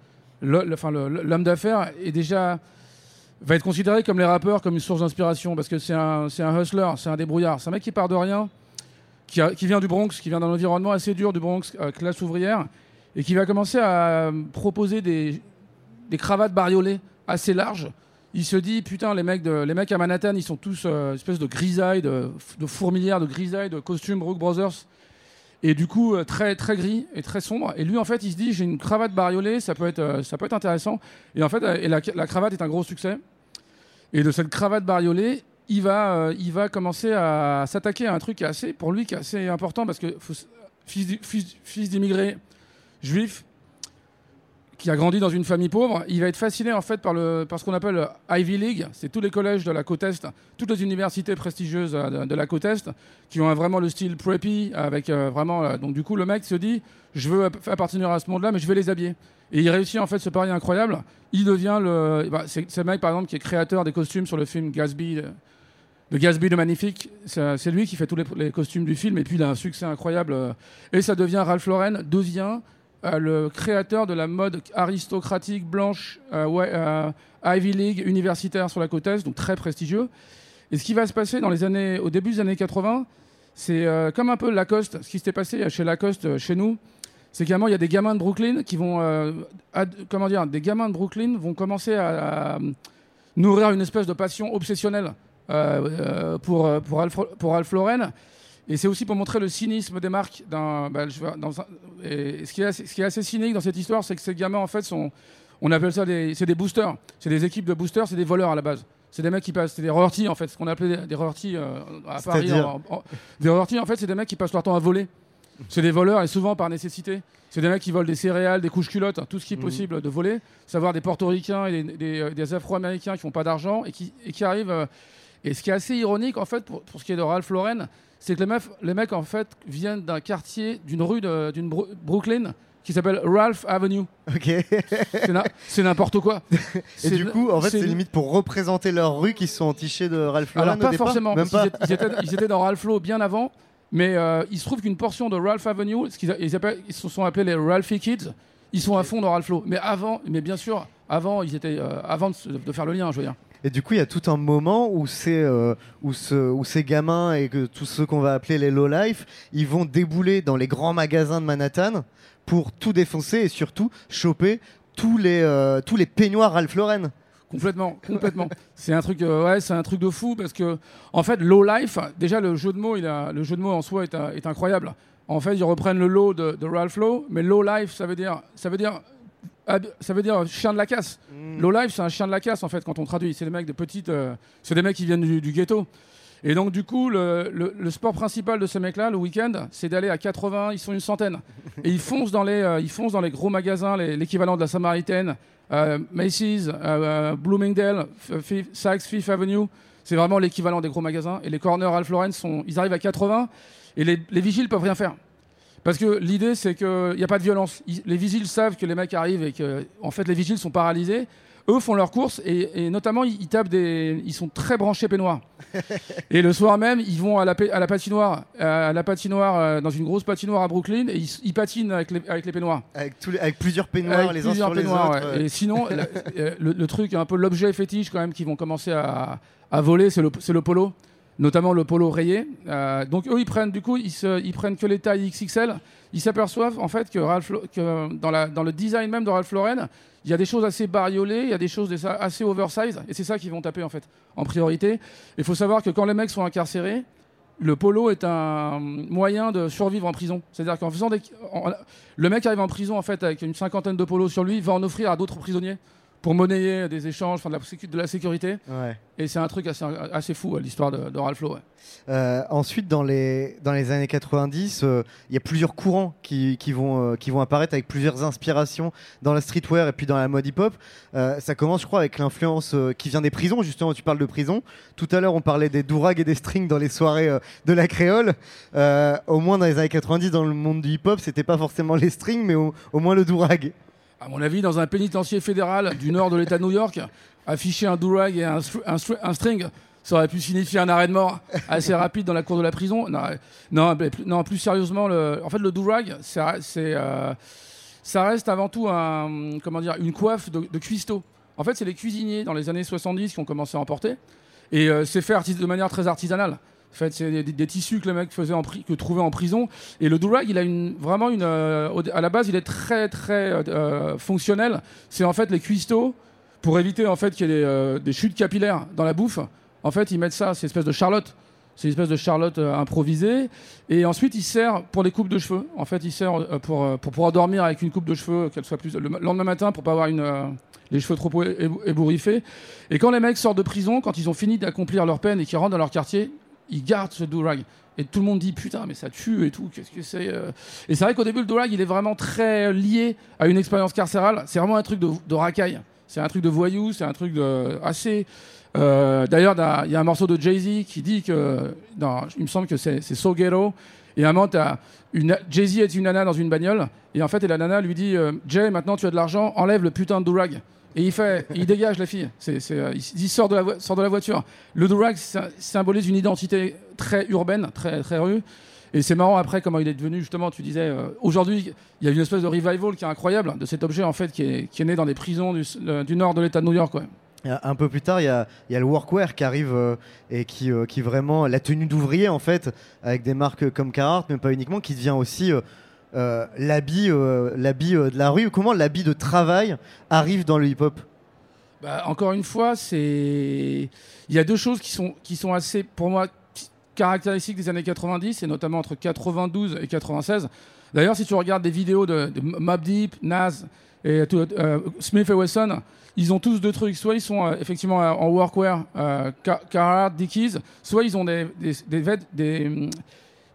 le- le- le- l'homme d'affaires, est déjà va être considéré comme les rappeurs comme une source d'inspiration parce que c'est un, un hustler, c'est un débrouillard. C'est un mec qui part de rien, qui, a- qui vient du Bronx, qui vient d'un environnement assez dur du Bronx, euh, classe ouvrière, et qui va commencer à proposer des, des cravates bariolées assez larges. Il se dit, putain, les mecs, de, les mecs à Manhattan, ils sont tous euh, espèce de grisaille, de, de fourmilière, de grisaille, de costumes Brooks Brothers. Et du coup, euh, très, très gris et très sombre. Et lui, en fait, il se dit, j'ai une cravate bariolée, ça peut être, euh, ça peut être intéressant. Et en fait, euh, la, la cravate est un gros succès. Et de cette cravate bariolée, il va, il va commencer à s'attaquer à un truc qui est assez, pour lui qui est assez important parce que fils, fils- fils d'immigrés juifs qui a grandi dans une famille pauvre, il va être fasciné en fait par, le, par ce qu'on appelle le Ivy League. C'est tous les collèges de la côte Est, toutes les universités prestigieuses euh, de, la côte Est qui ont vraiment le style preppy avec euh, vraiment. euh, donc du coup, le mec se dit, je veux app- appartenir à ce monde-là, mais je vais les habiller. Et il réussit en fait ce pari incroyable. Il devient le. bah, c'est le mec par exemple qui est créateur des costumes sur le film Gatsby. de Gatsby de Magnifique, c'est lui qui fait tous les, les costumes du film et puis il a un succès incroyable et ça devient Ralph Lauren devient euh, le créateur de la mode aristocratique blanche euh, euh, Ivy League universitaire sur la côte est, donc très prestigieux. Et ce qui va se passer dans les années, au début des années 80, c'est comme un peu Lacoste. Ce qui s'était passé chez Lacoste, chez nous, c'est qu'à il y a des gamins de Brooklyn qui vont, comment dire, des gamins de Brooklyn vont commencer à, nourrir une espèce de passion obsessionnelle pour, pour, Ralph, pour Lauren. Et c'est aussi pour montrer le cynisme des marques. Bah, dans et ce, qui est assez, ce qui est assez cynique dans cette histoire, c'est que ces gamins, en fait, sont, on appelle ça des, c'est des boosters. C'est des équipes de boosters, c'est des voleurs à la base. C'est des mecs qui passent, c'est des en fait, ce qu'on appelait des, des euh, à Paris. C'est-à-dire en- en- des rorties, en fait, c'est des mecs qui passent leur temps à voler. C'est des voleurs et souvent par nécessité. C'est des mecs qui volent des céréales, des couches culottes, tout ce qui est Mhm. possible de voler. Savoir des portoricains et des, des, euh, des Afro-Américains qui font pas d'argent et qui, et qui arrivent. euh, et ce qui est assez ironique en fait pour, pour ce qui est de Ralph Lauren, c'est que les, meufs, les mecs en fait viennent d'un quartier, d'une rue de- d'une Bro- Brooklyn qui s'appelle Ralph Avenue. Ok. C'est n'importe quoi. Et du coup, en fait, c'est limite pour représenter leur rue qu'ils sont entichés de Ralph Lauren Alors au pas départ forcément, Même pas. ils étaient- ils étaient dans Ralph Lauren bien avant, mais euh, il se trouve qu'une portion de Ralph Avenue, ce qu'ils ils, appellent- ils se sont appelés les Ralphie Kids, ils sont à fond dans Ralph Lauren. Mais avant, mais bien sûr, avant, ils étaient, euh, avant de, de faire le lien, je veux dire. Et du coup, il y a tout un moment euh, où, ce- où ces gamins et que tous ceux qu'on va appeler les low life, ils vont débouler dans les grands magasins de Manhattan pour tout défoncer et surtout choper tous les, euh, tous les peignoirs Ralph Lauren. Complètement, complètement. c'est un truc, euh, ouais, c'est un truc de fou parce que, en fait, low life, déjà le jeu de mots, le jeu de mots en soi est, incroyable. En fait, ils reprennent le low de, Ralph Lowe, mais low life, ça veut dire, ça veut dire, ça veut dire chien de la casse. Low life, c'est un chien de la casse en fait quand on traduit. C'est des mecs de petites, euh, c'est des mecs qui viennent du, du ghetto. Et donc du coup, le, le- le sport principal de ces mecs-là, le week-end, c'est d'aller à 80, ils sont une centaine, et ils foncent dans les, euh, ils foncent dans les gros magasins, l'équivalent de la Samaritaine, euh, Macy's, euh, euh, Bloomingdale, Fifth- Saks Fifth Avenue. C'est vraiment l'équivalent des gros magasins. Et les corners Ralph Lauren sont, ils arrivent à 80, et les, les vigiles peuvent rien faire. Parce que l'idée, c'est qu'il n'y a pas de violence. Ils- les vigiles savent que les mecs arrivent et que, en fait, les vigiles sont paralysés. Eux font leurs courses et, et notamment, ils, ils tapent des. Ils sont très branchés peignoirs. et le soir même, ils vont à la, pa- à la patinoire, à la patinoire, euh, dans une grosse patinoire à Brooklyn et ils, ils patinent avec les, avec les peignoirs. Avec, tous les- avec plusieurs peignoirs Avec les uns plusieurs les autres. ouais. euh. Et sinon, la- euh, le, le truc, un peu l'objet fétiche quand même qu'ils vont commencer à, à voler, c'est le, c'est le polo, notamment le polo rayé. Euh, donc eux, ils prennent du coup, ils, prennent que les tailles XXL. Ils s'aperçoivent en fait que, dans, le design même de Ralph Lauren, il y a des choses assez bariolées, il y a des choses assez oversize, et c'est ça qu'ils vont taper en fait en priorité. Il faut savoir que quand les mecs sont incarcérés, le polo est un moyen de survivre en prison. C'est-à-dire qu'en faisant des... le mec arrive en prison en fait avec une cinquantaine de polos sur lui, va en offrir à d'autres prisonniers pour monnayer des échanges, enfin de la, sécu- de la sécurité. Ouais. Et c'est un truc assez, assez fou, l'histoire de, de Ralph Lauren. Euh, ensuite, dans les, dans les années 90, euh, il y a plusieurs courants qui, qui vont, euh, qui vont apparaître avec plusieurs inspirations dans la streetwear et puis dans la mode hip-hop. Ça commence, je crois, avec l'influence qui vient des prisons. Justement, tu parles de prison. Tout à l'heure, on parlait des dourags et des strings dans les soirées de la créole. Au moins, dans les années 90, dans le monde du hip-hop, c'était pas forcément les strings, mais au, au moins le dourag. À mon avis, dans un pénitencier fédéral du nord de l'État de New York, afficher un durag et un, str- un str- un string, ça aurait pu signifier un arrêt de mort assez rapide dans la cour de la prison. Non, euh, non, plus, sérieusement, le, en fait, le durag, euh, ça reste avant tout une coiffe de, de cuistot. En fait, c'est les cuisiniers dans les années 70 qui ont commencé à en porter. Et euh, c'est fait de manière très artisanale. En fait, c'est des, tissus que le mec faisait en que trouvait en prison. Et le durag, il a vraiment une. euh, à la base, il est très très euh, fonctionnel. C'est en fait les cuistots pour éviter en fait qu'il y ait des, euh, des chutes capillaires dans la bouffe. En fait, ils mettent ça, c'est une espèce de charlotte. C'est une espèce de charlotte improvisée. Et ensuite, il sert pour les coupes de cheveux. En fait, il sert pour, pour pouvoir dormir avec une coupe de cheveux, qu'elle soit plus. le ma- lendemain matin, pour pas avoir une, les cheveux trop ébouriffés. Et quand les mecs sortent de prison, quand ils ont fini d'accomplir leur peine et qu'ils rentrent dans leur quartier, ils gardent ce durag. Et tout le monde dit putain, mais ça tue et tout. Qu'est-ce que c'est euh Et c'est vrai qu'au début, le durag, il est vraiment très lié à une expérience carcérale. C'est vraiment un truc de, racaille. C'est un truc de voyou. C'est un truc de assez. euh, D'ailleurs, il y a un morceau de Jay-Z qui dit que. il me semble que c'est So Ghetto. Et à un moment, Jay-Z est une nana dans une bagnole. Et en fait, et la nana lui dit euh, Jay, maintenant tu as de l'argent, enlève le putain de durag. Et il fait, il dégage la fille. C'est, euh, il sort de, la voiture. Le durag sy- symbolise une identité très urbaine, très, très rue. Et c'est marrant après comment il est devenu justement. Tu disais euh, aujourd'hui, il y a une espèce de revival qui est incroyable de cet objet en fait qui est, qui est né dans des prisons du, nord de l'État de New York. Un peu plus tard, il y a, le workwear qui arrive euh, et qui, euh, qui vraiment la tenue d'ouvrier en fait, avec des marques comme Carhartt, mais pas uniquement, qui devient aussi euh, l'habit, euh, l'habit euh, de la rue. Comment l'habit de travail arrive dans le hip-hop? Bah, encore une fois, c'est il y a deux choses qui sont qui sont assez pour moi caractéristiques des années 90 et notamment entre 92 et 96. D'ailleurs, si tu regardes des vidéos de, de Deep, Nas et Smith et Wesson, ils ont tous deux trucs. Soit ils sont effectivement en workwear, euh, Car- Carhartt, Dickies, soit ils ont des des, des, des,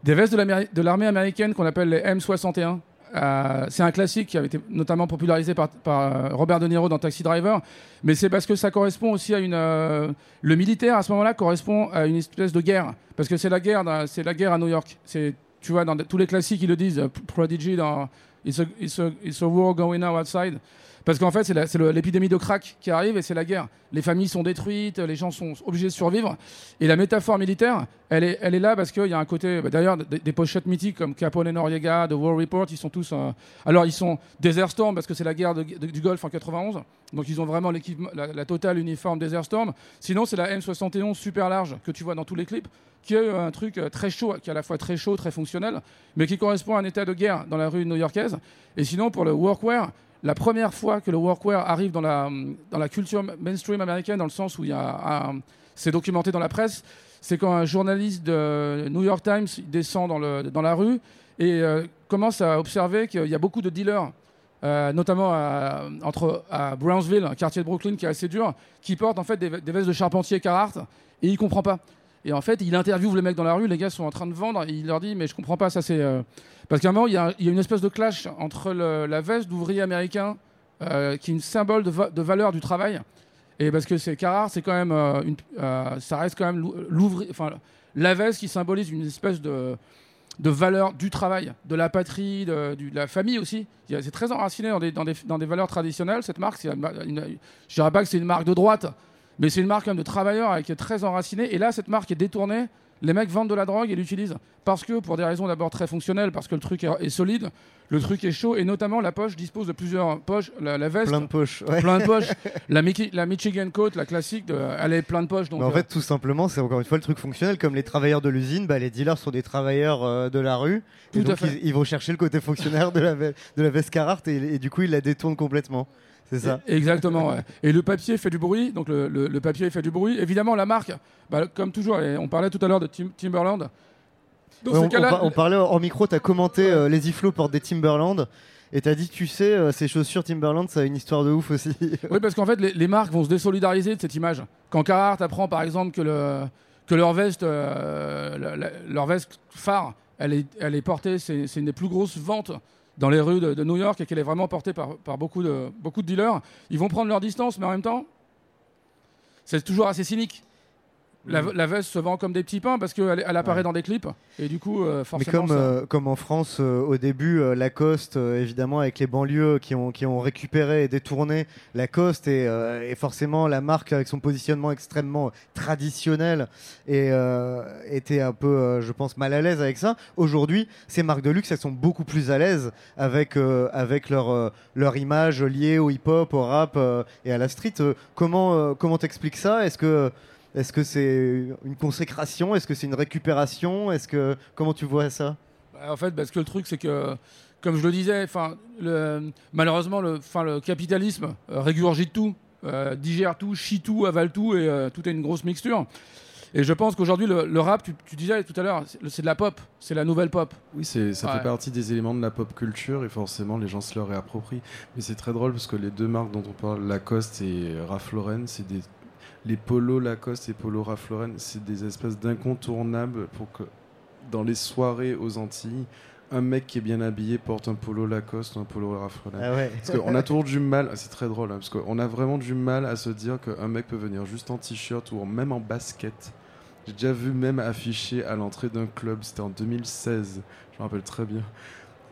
des vestes de l'armée américaine qu'on appelle les M61. Euh, c'est un classique qui avait été notamment popularisé par, euh, Robert De Niro dans Taxi Driver, mais c'est parce que ça correspond aussi à une. euh, le militaire à ce moment-là correspond à une espèce de guerre, parce que c'est la guerre, c'est la guerre à New York. C'est, tu vois, dans tous les classiques ils le disent. Prodigy dans It's a, it's a- it's a war going on outside. Parce qu'en fait, c'est l'épidémie de crack qui arrive et c'est la guerre. Les familles sont détruites, les gens sont obligés de survivre. Et la métaphore militaire, elle est, là parce qu'il y a un côté. bah, D'ailleurs, des, pochettes mythiques comme Capone et Noriega, The War Report, ils sont tous. euh, alors, ils sont Desert Storm parce que c'est la guerre du Golfe en 91. Donc, ils ont vraiment la, la totale uniforme Desert Storm. Sinon, c'est la M71 super large que tu vois dans tous les clips, qui est euh, un truc euh, très chaud, qui est à la fois très chaud, très fonctionnel, mais qui correspond à un état de guerre dans la rue new-yorkaise. Et sinon, pour le workwear, la première fois que le workwear arrive dans la, dans la culture mainstream américaine, dans le sens où c'est documenté dans la presse, c'est quand un journaliste de New York Times descend dans, le, dans la rue et euh, commence à observer qu'il y a beaucoup de dealers, euh, notamment à, entre, à Brownsville, un quartier de Brooklyn qui est assez dur, qui portent en fait des, vestes de charpentier Carhartt et il comprend pas. Et en fait, il interviewe les mecs dans la rue, les gars sont en train de vendre, et il leur dit Mais je comprends pas, ça c'est. euh, Parce qu'à un moment, il y, a une espèce de clash entre la veste d'ouvrier américain, euh, qui est une symbole de, va- valeur du travail, et parce que c'est Carhartt, c'est quand même. euh, euh, ça reste quand même l'ou- l'ouvrier. Enfin, la veste qui symbolise une espèce de de valeur du travail, de la patrie, de, la famille aussi. C'est très enraciné dans des, dans, des, dans des valeurs traditionnelles, cette marque. une- une- je dirais pas que c'est une marque de droite, mais c'est une marque de travailleurs qui est très enracinée. Et là, cette marque est détournée. Les mecs vendent de la drogue et l'utilisent. Parce que, pour des raisons d'abord très fonctionnelles, parce que le truc est, solide, le truc est chaud, et notamment la poche dispose de plusieurs poches. La, la veste. Plein de poches, ouais. Plein de poches. la, Mickey- la Michigan Coat, la classique, de- elle est plein de poches. Donc, Mais en euh, fait, tout simplement, c'est encore une fois le truc fonctionnel. Comme les travailleurs de l'usine, bah, les dealers sont des travailleurs euh, de la rue. Tout et à donc, ils, ils vont chercher le côté fonctionnaire de la, ve- de la veste Carhartt et, et du coup, ils la détournent complètement. C'est ça. Exactement. ouais. Et le papier fait du bruit, donc le, le- le papier fait du bruit. Évidemment, la marque, bah, comme toujours, et on parlait tout à l'heure de Tim- Timberland. Dans Ouais, ces on, cas-là- on par- on parlait en micro, tu as commenté euh, les Iflo portent des Timberland. Et tu as dit, tu sais, euh, ces chaussures Timberland, ça a une histoire de ouf aussi. Oui, parce qu'en fait, les, les marques vont se désolidariser de cette image. Quand Carhartt apprend, par exemple, que, le, que leur veste, euh, la- la- leur veste phare, elle est, elle est portée, c'est c'est une des plus grosses ventes dans les rues de, New York et qu'elle est vraiment portée par, par beaucoup, de, beaucoup de dealers, ils vont prendre leur distance, mais en même temps, c'est toujours assez cynique. La, la veste se vend comme des petits pains parce qu'elle elle apparaît dans des clips et du coup, euh, Mais forcément. comme, ça- euh, comme en France, euh, au début, Lacoste, évidemment, avec les banlieues qui ont, qui ont récupéré et détourné Lacoste, et, euh, et forcément la marque, avec son positionnement extrêmement traditionnel, et, était un peu, je pense, mal à l'aise avec ça. Aujourd'hui, ces marques de luxe, elles sont beaucoup plus à l'aise avec, avec leur, leur image liée au hip-hop, au rap et à la street. Comment comment t'expliques ça? Est-ce que Est-ce que c'est une consécration? Est-ce que c'est une récupération? Est-ce que comment tu vois ça? Bah, En fait, parce que le truc, c'est que, comme je le disais, enfin, malheureusement, le, enfin, le capitalisme euh, régurgite tout, euh, digère tout, chie tout, avale tout, et euh, tout est une grosse mixture. Et je pense qu'aujourd'hui, le, le rap, tu, tu disais tout à l'heure, c'est de la pop, c'est la nouvelle pop. Oui, c'est, ça Ouais. fait partie des éléments de la pop culture et forcément les gens se le réapproprient. Mais c'est très drôle parce que les deux marques dont on parle, Lacoste et Ralph Lauren, c'est des les polos Lacoste et polos Ralph Lauren, c'est des espèces d'incontournables pour que dans les soirées aux Antilles, un mec qui est bien habillé porte un polo Lacoste ou un polo Ralph Lauren. Ah ouais. Parce qu'on a toujours du mal, c'est très drôle, hein, parce qu'on a vraiment du mal à se dire qu'un mec peut venir juste en t-shirt ou même en basket. J'ai déjà vu même affiché à l'entrée d'un club, c'était en 2016, je me rappelle très bien.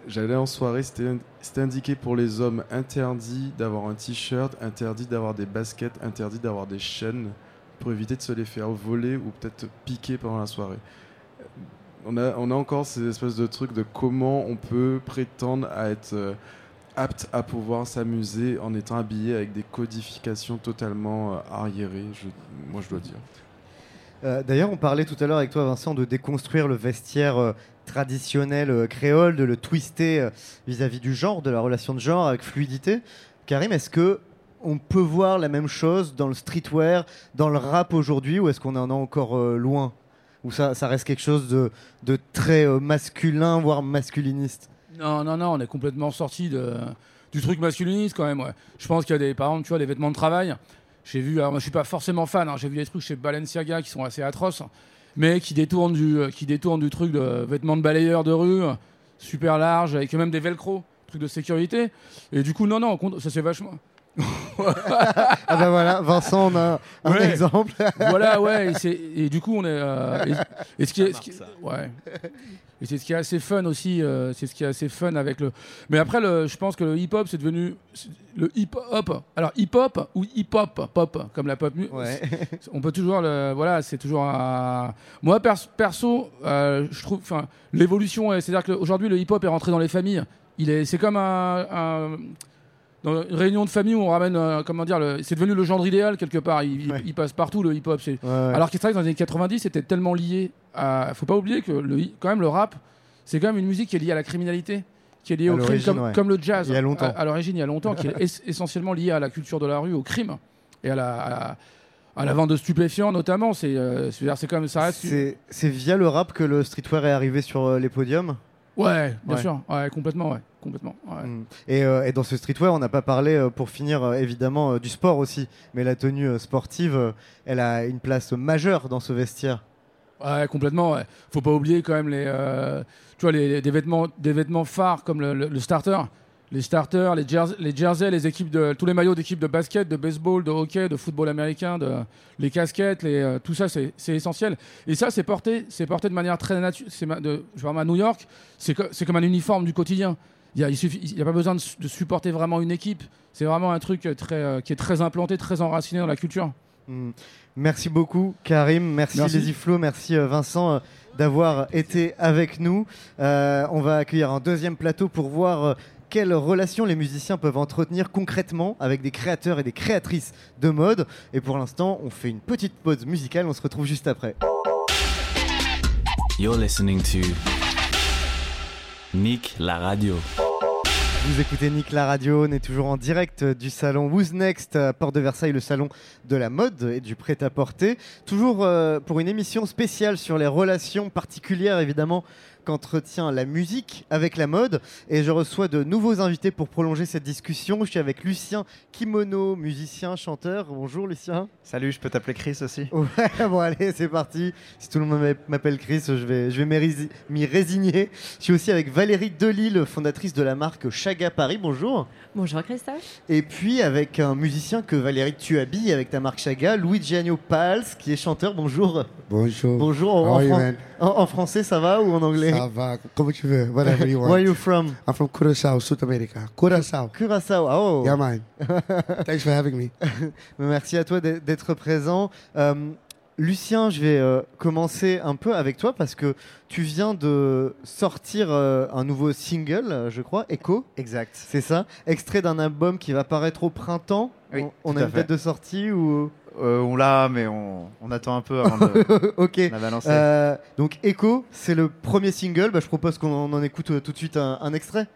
J'allais en soirée, c'était in- c'était indiqué pour les hommes interdit d'avoir un t-shirt, interdit d'avoir des baskets, interdit d'avoir des chaînes pour éviter de se les faire voler ou peut-être piquer pendant la soirée. On a, on a encore ces espèces de trucs de comment on peut prétendre à être euh, apte à pouvoir s'amuser en étant habillé avec des codifications totalement euh, arriérées, moi je dois dire. Euh, D'ailleurs, on parlait tout à l'heure avec toi, Vincent, de déconstruire le vestiaire traditionnel euh, créole, de le twister euh, vis-à-vis du genre, de la relation de genre avec fluidité. Karim, est-ce que on peut voir la même chose dans le streetwear, dans le rap aujourd'hui, ou est-ce qu'on en est encore euh, loin? Ou ça, ça reste quelque chose de, de très masculin, voire masculiniste? Non, non, non, on est complètement sorti de, du truc masculiniste quand même. Ouais. Je pense qu'il y a des, par exemple, tu vois, les vêtements de travail. J'ai vu, alors moi je suis pas forcément fan, hein, j'ai vu des trucs chez Balenciaga qui sont assez atroces, mais qui détournent du, euh, qui détournent du truc de vêtements de balayeur de rue, super large, avec même des velcro, truc de sécurité. Et du coup, non, non, ça c'est vachement. Ah bah voilà, Vincent, on a un Ouais. exemple. voilà, ouais, et, c'est- et du coup, on est. euh, et, et ce qui est, ce qui- ouais. Et c'est ce qui est assez fun aussi. euh, c'est ce qui est assez fun avec le. Mais après, le, je pense que le hip-hop, c'est devenu le hip-hop. Alors hip-hop ou hip-hop, pop, comme la pop. Ouais. On peut toujours le. Voilà, c'est toujours un. Moi, pers- perso, euh, je trouve. Enfin, l'évolution, est- c'est-à-dire qu'aujourd'hui, le hip-hop est rentré dans les familles. Il est, c'est comme un- un dans une réunion de famille où on ramène, euh, comment dire, le- c'est devenu le genre idéal quelque part. Il, il- il passe partout le hip-hop. c'est-. Alors qu'il c'est vrai que dans les années 90, c'était tellement lié à. Faut pas oublier que le, quand même le rap, c'est quand même une musique qui est liée à la criminalité, qui est liée À au crime, comme, ouais. comme le jazz. Il y a longtemps. À, à l'origine, il y a longtemps, qui est es- essentiellement lié à la culture de la rue, au crime et à la, à la, à la vente de stupéfiants notamment. C'est, euh, c'est comme ça. C'est via le rap que le streetwear est arrivé sur euh, les podiums? Ouais, bien Ouais. sûr, ouais, complètement, ouais, complètement. ouais. Mm. Et, euh, et dans ce streetwear, on n'a pas parlé, euh, pour finir, euh, évidemment, du sport aussi. Mais la tenue sportive, elle a une place majeure dans ce vestiaire. Ouais, complètement. Ouais. Faut pas oublier quand même les, euh, tu vois, les, des vêtements, des vêtements phares comme le, le- le starter, les starters, les jerseys, les jerseys, les équipes de, tous les maillots d'équipes de basket, de baseball, de hockey, de football américain, de, les casquettes, les, euh, tout ça, c'est essentiel. Et ça, c'est porté, c'est porté de manière très naturelle. Je vois à New York, c'est comme un uniforme du quotidien. Il y a, il suffit, il y a pas besoin de, su- de supporter vraiment une équipe. C'est vraiment un truc très, euh, qui est très implanté, très enraciné dans la culture. Mm. Merci beaucoup, Karim. Merci, Merci. Lazy Flo. Merci, euh, Vincent, euh, d'avoir été avec nous. Euh, on va accueillir un deuxième plateau pour voir euh, quelles relations les musiciens peuvent entretenir concrètement avec des créateurs et des créatrices de mode. Et pour l'instant, on fait une petite pause musicale. On se retrouve juste après. You're listening to Nick la radio. Vous écoutez Nick la radio, on est toujours en direct euh, du salon Who's Next à Porte de Versailles, le salon de la mode et du prêt-à-porter. Toujours euh, pour une émission spéciale sur les relations particulières évidemment qu'entretient la musique avec la mode. Et je reçois de nouveaux invités pour prolonger cette discussion. Je suis avec Lucien Kimono, musicien, chanteur. Bonjour Lucien. Salut, je peux t'appeler Chris aussi Ouais, bon allez, c'est parti. Si tout le monde m'appelle- Chris, je vais, je vais m'y rési- m'y résigner. Je suis aussi avec Valérie Delille, fondatrice de la marque Chaga Paris. Bonjour. Bonjour Christophe. Et puis avec un musicien que Valérie tu habilles avec ta marque Chaga, Louis Gianni Pals, qui est chanteur. Bonjour. Bonjour. Bonjour. Fran- en français, ça va ou en anglais? Ça va, comme tu veux, whatever you want. Where are you from? I'm from Curaçao, South America. Curaçao. Curaçao, oh. Yeah, man. Thanks for having me. Merci à toi d'être- présent. Euh, Lucien, je vais euh, commencer un peu avec toi parce que tu viens de sortir euh, un nouveau single, je crois, Echo. Exact. C'est ça? Extrait d'un album qui va paraître au printemps. Oui, on on tout a à une date fait. de sortie ou? Euh, on l'a, mais on, on attend un peu avant de ok. la balancer. Euh, donc Echo, c'est le premier single. Bah, je propose qu'on en écoute euh, tout de suite un, un extrait.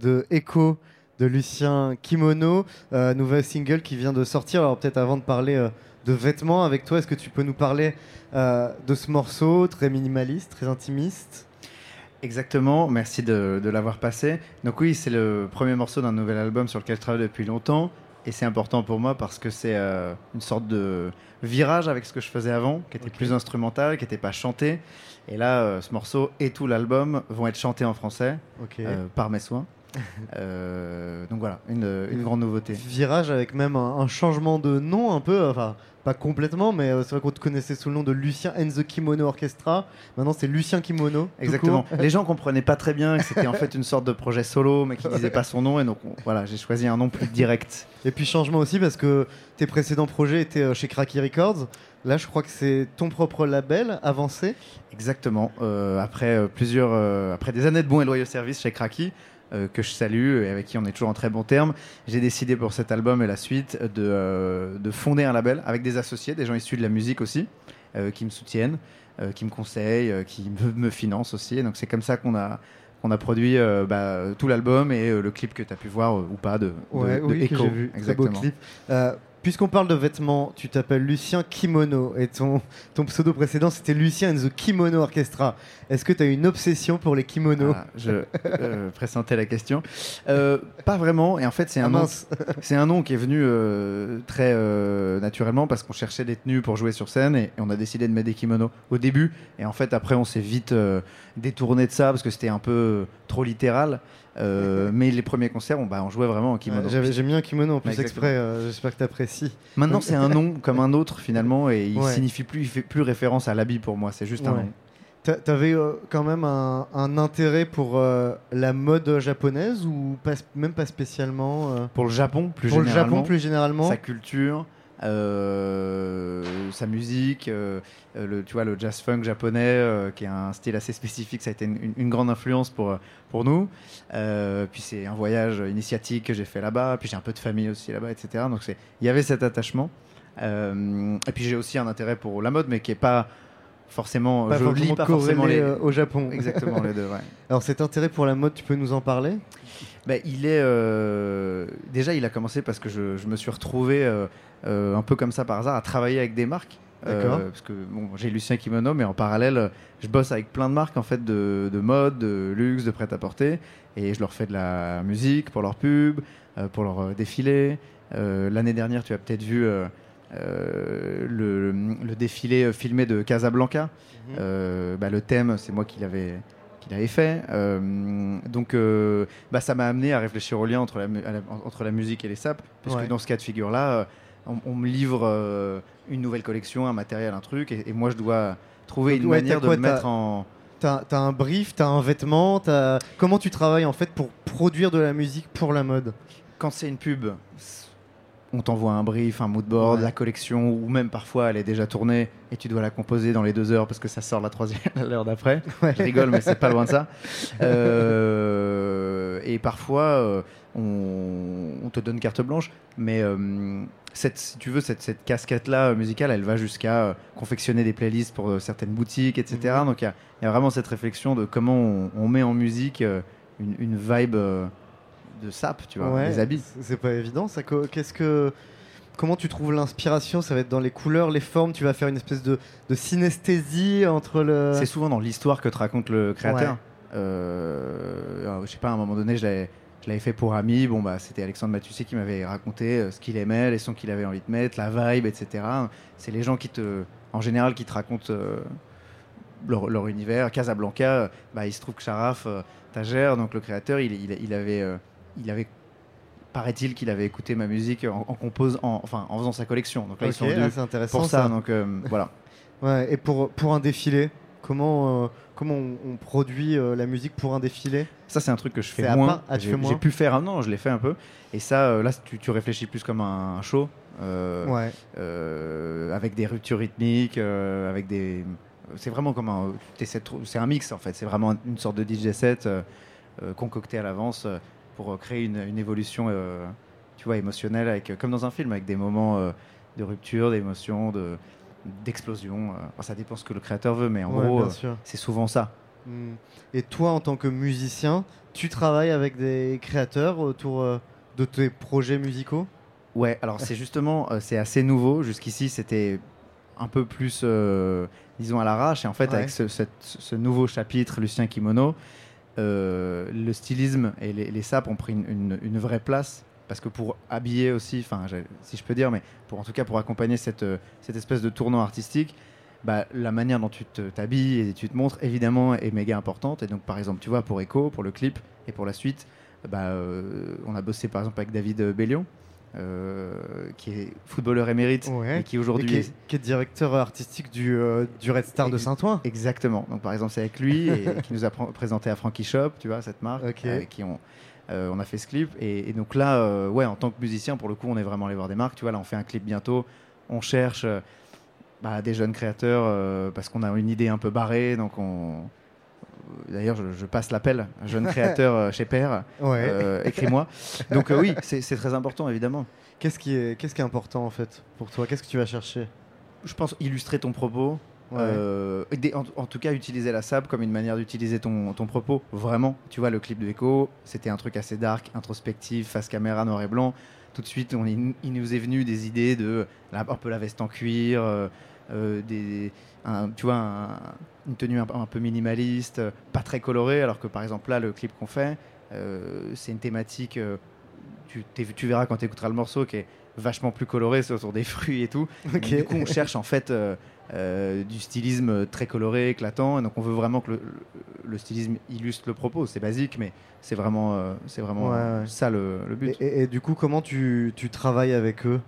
De Echo de Lucien Kimono, euh, nouvel single qui vient de sortir. Alors peut-être avant de parler euh, de vêtements avec toi, est-ce que tu peux nous parler euh, de ce morceau très minimaliste, très intimiste? Exactement, merci de, de l'avoir passé. Donc oui, c'est le premier morceau d'un nouvel album sur lequel je travaille depuis longtemps. Et c'est important pour moi parce que c'est euh, une sorte de virage avec ce que je faisais avant, qui était plus instrumental, qui n'était pas chanté. Et là, ce morceau et tout l'album vont être chantés en français par mes soins. Euh, donc voilà, une, une grande nouveauté. Virage avec même un, un changement de nom un peu, enfin pas complètement, mais euh, c'est vrai qu'on te connaissait sous le nom de Lucien and the Kimono Orchestra. Maintenant c'est Lucien Kimono. Exactement. Les gens comprenaient pas très bien que c'était en fait une sorte de projet solo, mais qui disait pas son nom. Et donc on- voilà, j'ai choisi un nom plus direct. Et puis changement aussi parce que tes précédents projets étaient euh, chez Cracky Records. Là, je crois que c'est ton propre label, Avancé. Exactement. Euh, après euh, plusieurs, euh, après des années de bons et loyaux services chez Cracky, euh, que je salue et avec qui on est toujours en très bons termes, j'ai décidé pour cet album et la suite de, euh, de fonder un label avec des associés, des gens issus de la musique aussi, euh, qui me soutiennent, qui me conseillent, qui me, me financent aussi. Et donc c'est comme ça qu'on a qu'on a produit euh, bah, tout l'album et euh, le clip que tu as pu voir euh, ou pas de, de, Ouais, de oui, Echo. vu. Exactement. beau clip. Puisqu'on parle de vêtements, tu t'appelles Lucien Kimono et ton, ton pseudo précédent c'était Lucien and the Kimono Orchestra. Est-ce que tu as une obsession pour les kimonos Ah, je euh, pressentais la question. Euh, pas vraiment. Et en fait, c'est un Ah, nom. mince. C'est un nom qui est venu euh, très euh, naturellement parce qu'on cherchait des tenues pour jouer sur scène et, et on a décidé de mettre des kimonos au début. Et en fait, après, on s'est vite détourné de ça parce que c'était un peu trop littéral. Euh, mais les premiers concerts, on, bah, on jouait vraiment en kimono. Ouais, J'ai mis un kimono en plus exactement. exprès, euh, j'espère que tu apprécies. Maintenant, c'est un nom comme un autre finalement et il Ouais. signifie plus, il fait plus référence à l'habit pour moi. C'est juste un nom. T'a- T'avais euh, quand même un, un intérêt pour la mode japonaise ou pas, même pas spécialement Pour le Japon, plus Pour le généralement. Japon, plus généralement. Sa culture, sa musique, euh, euh, le, tu vois, le jazz funk japonais, euh, qui est un style assez spécifique, ça a été une, grande influence pour, euh, pour nous. Euh, puis c'est un voyage initiatique que j'ai fait là-bas, puis j'ai un peu de famille aussi là-bas, etc. Donc il y avait cet attachement. Euh, et puis j'ai aussi un intérêt pour la mode, mais qui est pas forcément. Pas lis pas forcément les. euh, au Japon. Exactement, les deux, ouais. Alors cet intérêt pour la mode, tu peux nous en parler? Bah, il est euh, déjà il a commencé parce que je, je me suis retrouvé euh, euh, un peu comme ça par hasard à travailler avec des marques. Euh, parce que bon, j'ai Lucien Kimono, mais en parallèle, je bosse avec plein de marques en fait de, de mode, de luxe, de prêt-à-porter, et je leur fais de la musique pour leurs pubs, euh, pour leurs défilés. Euh, L'année dernière, tu as peut-être vu euh, le, le défilé filmé de Casablanca. Mhm. Euh, bah, le thème, c'est moi qui l'avais qui l'avait fait. Euh, donc, euh, bah, ça m'a amené à réfléchir au lien entre la, mu- à la- entre la musique et les sapes, parce Ouais. que dans ce cas de figure-là, euh, on, on me livre une nouvelle collection, un matériel, un truc, et, et moi je dois trouver Donc, une ouais, manière de quoi, mettre en. T'as as un brief, t'as un vêtement, t'as- comment tu travailles en fait pour produire de la musique pour la mode? Quand c'est une pub, on t'envoie un brief, un mood board, Ouais. la collection, ou même parfois elle est déjà tournée et tu dois la composer dans les deux heures parce que ça sort la troisième l'heure d'après. Je rigole, mais c'est pas loin de ça. Euh, et parfois, euh, on, on te donne carte blanche, mais euh, cette, si tu veux, cette, cette casquette-là musicale, elle va jusqu'à confectionner des playlists pour certaines boutiques, etc. Mhm. Donc il y a- il y, a vraiment cette réflexion de comment on, on met en musique une, une vibe de sap, tu vois, Ouais, des habits. c'est- pas évident. Ça, qu'est-ce que, comment tu trouves l'inspiration? Ça va être dans les couleurs, les formes? Tu vas faire une espèce de, de synesthésie entre le. C'est souvent dans l'histoire que te raconte le créateur. Ouais. Euh, alors, je sais pas, à un moment donné, je l'avais, fait pour Ami. Bon, bah, c'était Alexandre Matussé qui m'avait raconté euh, ce qu'il aimait, les sons qu'il avait envie de mettre, la vibe, etc. C'est les gens qui te, en général, qui te racontent euh, leur, leur univers. Casablanca, euh, bah, il se trouve que Sharaf, euh, Tager, donc le créateur, il, il, il avait, euh, il avait paraît-il qu'il avait écouté ma musique en, en compose, en, enfin, en faisant sa collection. Donc là, ils Ok, sont venus ah, c'est intéressant, pour ça. ça. Donc euh, voilà. Ouais, et pour, pour un défilé, comment, euh, comment on, on produit euh, la musique pour un défilé? Ça, c'est un truc que je fais moins. ah, J'ai fais moins j'ai pu faire un non, je l'ai fait un peu. Et ça, là, tu, tu réfléchis plus comme un, show. Ouais. avec des ruptures rythmiques, avec des. C'est vraiment comme un. C'est un mix en fait. C'est vraiment une sorte de DJ set concocté à l'avance pour euh, créer une, une évolution, euh, tu vois, émotionnelle, avec, euh, comme dans un film, avec des moments de rupture, d'émotion, de d'explosion. Enfin, ça dépend ce que le créateur veut, mais en Ouais, gros, c'est souvent ça. Hmm. Et toi, en tant que musicien, tu travailles avec des créateurs autour de tes projets musicaux? Ouais, alors c'est justement, euh, c'est assez nouveau. Jusqu'ici, c'était un peu plus, euh, disons, à l'arrache. Et en fait, Ouais. avec ce, cette- ce nouveau chapitre, Lucien Kimono, euh, le stylisme et les, sapes ont pris une, vraie place. Parce que pour habiller aussi, enfin, si je peux dire, mais pour en tout cas pour accompagner cette, euh, espèce de tournant artistique, bah, la manière dont tu t'habilles et tu te montres, évidemment, est méga importante. Et donc, par exemple, tu vois, pour Echo, pour le clip et pour la suite, bah, euh, on a bossé par exemple avec David Bellion, qui est footballeur émérite Ouais. et qui aujourd'hui qui est, qui est directeur artistique du, euh, du Red Star de Saint-Ouen. Exactement. Donc par exemple, c'est avec lui et qui nous a pr- présenté à Frankie Shop, tu vois, cette marque, Ok. avec qui on, euh, on a fait ce clip. Et, et donc là, euh, ouais, en tant que musicien, pour le coup, on est vraiment allé voir des marques. Tu vois, là, on fait un clip bientôt. On cherche euh, bah, des jeunes créateurs euh, parce qu'on a une idée un peu barrée. Donc on. D'ailleurs, je, je passe l'appel, un jeune créateur euh, chez Père, Ouais. euh, écris-moi. Donc euh, oui, c'est très important, évidemment. Qu'est-ce qui, est, qu'est-ce qui est important en fait pour toi? Qu'est-ce que tu vas chercher? Je pense, illustrer ton propos. Ouais. Euh, en, en tout cas, utiliser la sable comme une manière d'utiliser ton, ton propos. Vraiment. Tu vois, le clip de Echo, c'était un truc assez dark, introspectif, face caméra, noir et blanc. Tout de suite, on, il nous est venu des idées de la- un peu la veste en cuir, des, un- tu vois, un- une tenue un, un peu minimaliste, pas très colorée, alors que par exemple là, le clip qu'on fait, euh, c'est une thématique. euh, tu, verras quand tu écouteras le morceau qui est vachement plus coloré, c'est autour des fruits et tout. Ok. Du coup, on cherche en fait euh, du stylisme très coloré, éclatant, et donc on veut vraiment que le, le- stylisme illustre le propos. C'est basique, mais c'est vraiment, c'est vraiment Ouais, ça le, le but. Et, et- et du coup, comment tu, tu travailles avec eux?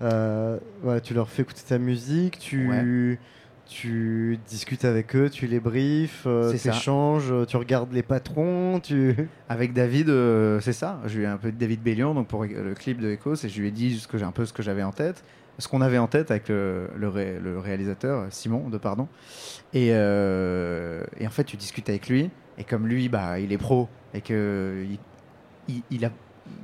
Voilà, Tu leur fais écouter ta musique, tu, tu discutes avec eux, tu les briefs, euh, C'est ça. t'échanges, euh, tu regardes les patrons, tu... Avec David, euh, c'est ça. Je lui ai un peu David Bellion, donc pour le clip de Echo, et je lui ai dit ce que j'ai un peu ce que j'avais en tête, ce qu'on avait en tête avec le, le, ré- le réalisateur Simon de pardon. Et, euh, et en fait, tu discutes avec lui, et comme lui, bah, il est pro et que il, il- il a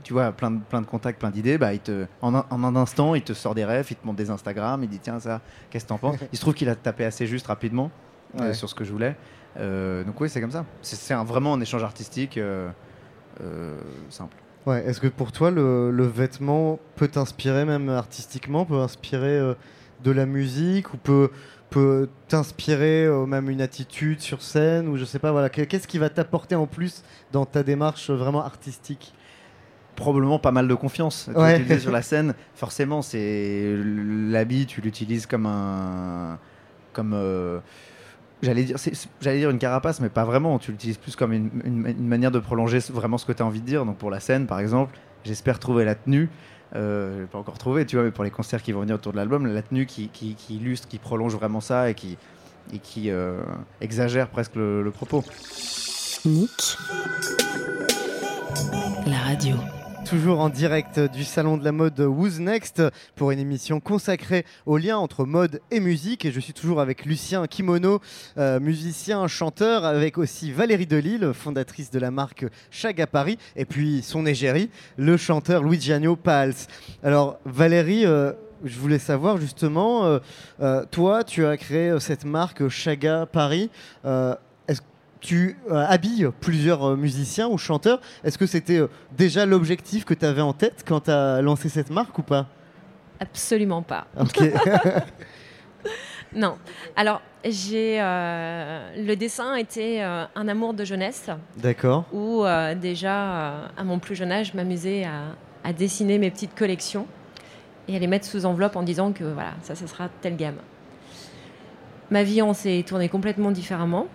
tu vois, plein de, plein de contacts, plein d'idées, bah, il te, en, un, en un instant, il te sort des rêves, il te montre des Instagram, il dit tiens ça, qu'est-ce que t'en penses? Il se trouve qu'il a tapé assez juste rapidement euh, sur ce que je voulais. Euh, donc oui, c'est comme ça. C'est- vraiment un échange artistique euh, simple. Ouais, Est-ce que pour toi, le, le vêtement peut t'inspirer même artistiquement, peut inspirer de la musique ou peut, peut t'inspirer euh, même une attitude sur scène ou je sais pas, voilà, que- qu'est-ce qui va t'apporter en plus dans ta démarche vraiment artistique? Probablement pas mal de confiance. Tu Ouais. l'utilises sur la scène, forcément, c'est l'habit, tu l'utilises comme un, comme euh, j'allais dire, c'est- j'allais dire une carapace, mais pas vraiment. Tu l'utilises plus comme une, une- une manière de prolonger vraiment ce que tu as envie de dire. Donc pour la scène, par exemple, j'espère trouver la tenue. Euh, je l'ai pas encore trouvé, tu vois, mais pour les concerts qui vont venir autour de l'album, la tenue qui, qui- qui illustre, qui prolonge vraiment ça et qui, et qui euh, exagère presque le, le propos. Nick. La radio. Toujours en direct du salon de la mode Who's Next pour une émission consacrée au lien entre mode et musique. Et je suis toujours avec Lucien Kimono, euh, musicien, chanteur, avec aussi Valérie Delille, fondatrice de la marque Chaga Paris, et puis son égérie, le chanteur Luigiano Pals. Alors Valérie, euh, je voulais savoir justement, euh, toi, tu as créé cette marque Chaga Paris. Tu euh, habilles plusieurs euh, musiciens ou chanteurs. Est-ce que c'était euh, déjà l'objectif que tu avais en tête quand tu as lancé cette marque ou pas? Absolument pas. Non. Alors, j'ai le dessin était un amour de jeunesse. D'accord. Où déjà, à mon plus jeune âge, je m'amusais à, à dessiner mes petites collections et à les mettre sous enveloppe en disant que voilà, ça, ça sera telle gamme. Ma vie, on s'est tourné complètement différemment,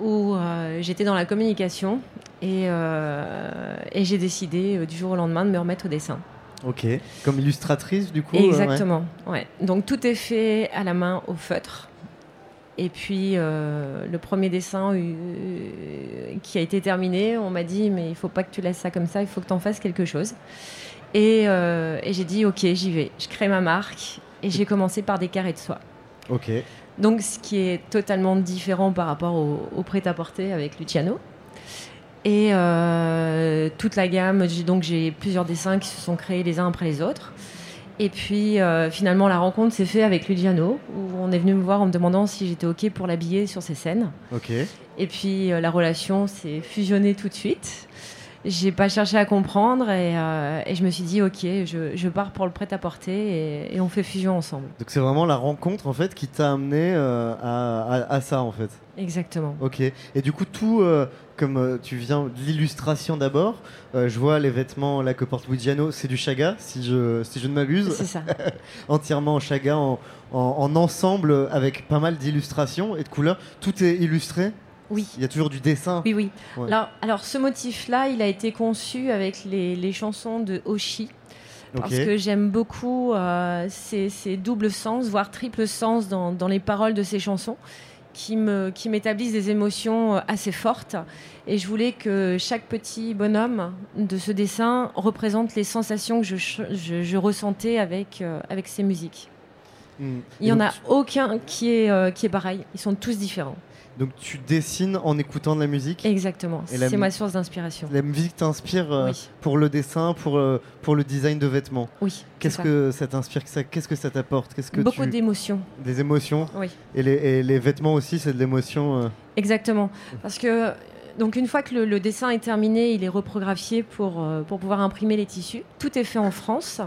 où euh, j'étais dans la communication et, euh, et j'ai décidé euh, du jour au lendemain de me remettre au dessin. Ok. Comme illustratrice, du coup ouais. Exactement. Ouais. Donc tout est fait à la main au feutre. Et puis le premier dessin qui a été terminé, on m'a dit mais il faut pas que tu laisses ça comme ça, il faut que tu en fasses quelque chose. Et, et j'ai dit ok j'y vais. Je crée ma marque et j'ai commencé par des carrés de soie. Ok. Donc ce qui est totalement différent par rapport au, au prêt-à-porter avec Luciano. Et euh, toute la gamme, j'ai- donc j'ai plusieurs dessins qui se sont créés les uns après les autres. Et puis euh, finalement la rencontre s'est faite avec Luciano, où on est venu me voir en me demandant si j'étais ok pour l'habiller sur ses scènes. Ok. Et puis euh, la relation s'est fusionnée tout de suite. J'ai pas cherché à comprendre et, euh, et je me suis dit ok, je, je pars pour le prêt-à-porter et, et on fait fusion ensemble. Donc c'est vraiment la rencontre en fait qui t'a amené euh, à, à- à ça en fait. Exactement. Ok. Et du coup tout, euh, comme tu viens de l'illustration d'abord, je vois les vêtements là que porte Luigiano, c'est du Chaga si je si je ne m'abuse. C'est ça. Entièrement en Chaga, en, en- en ensemble avec pas mal d'illustrations et de couleurs. Tout est illustré? Oui. Il y a toujours du dessin. Oui, oui. Ouais. Alors, alors, ce motif-là, il a été conçu avec les, les chansons de Oshi. Parce que j'aime beaucoup euh, ces, ces doubles sens, voire triple sens dans, dans les paroles de ces chansons, qui me- qui m'établissent des émotions euh, assez fortes. Et je voulais que chaque petit bonhomme de ce dessin représente les sensations que je, je- je ressentais avec, euh, avec ces musiques. Hmm. Il n'y en a aucun qui est, euh, qui est pareil. Ils sont tous différents. Donc tu dessines en écoutant de la musique Exactement. C'est ma source d'inspiration. La musique t'inspire euh, Oui. pour le dessin, pour, euh, pour le design de vêtements. Oui, Qu'est-ce que ça t'inspire que ça- Qu'est-ce que ça t'apporte? Qu'est-ce que Beaucoup tu- d'émotions. Des émotions? Oui. Et les, et les vêtements aussi, c'est de l'émotion. euh. Exactement. Parce que donc une fois que le, le dessin est terminé, il est reprographié pour, pour pouvoir imprimer les tissus. Tout est fait en France.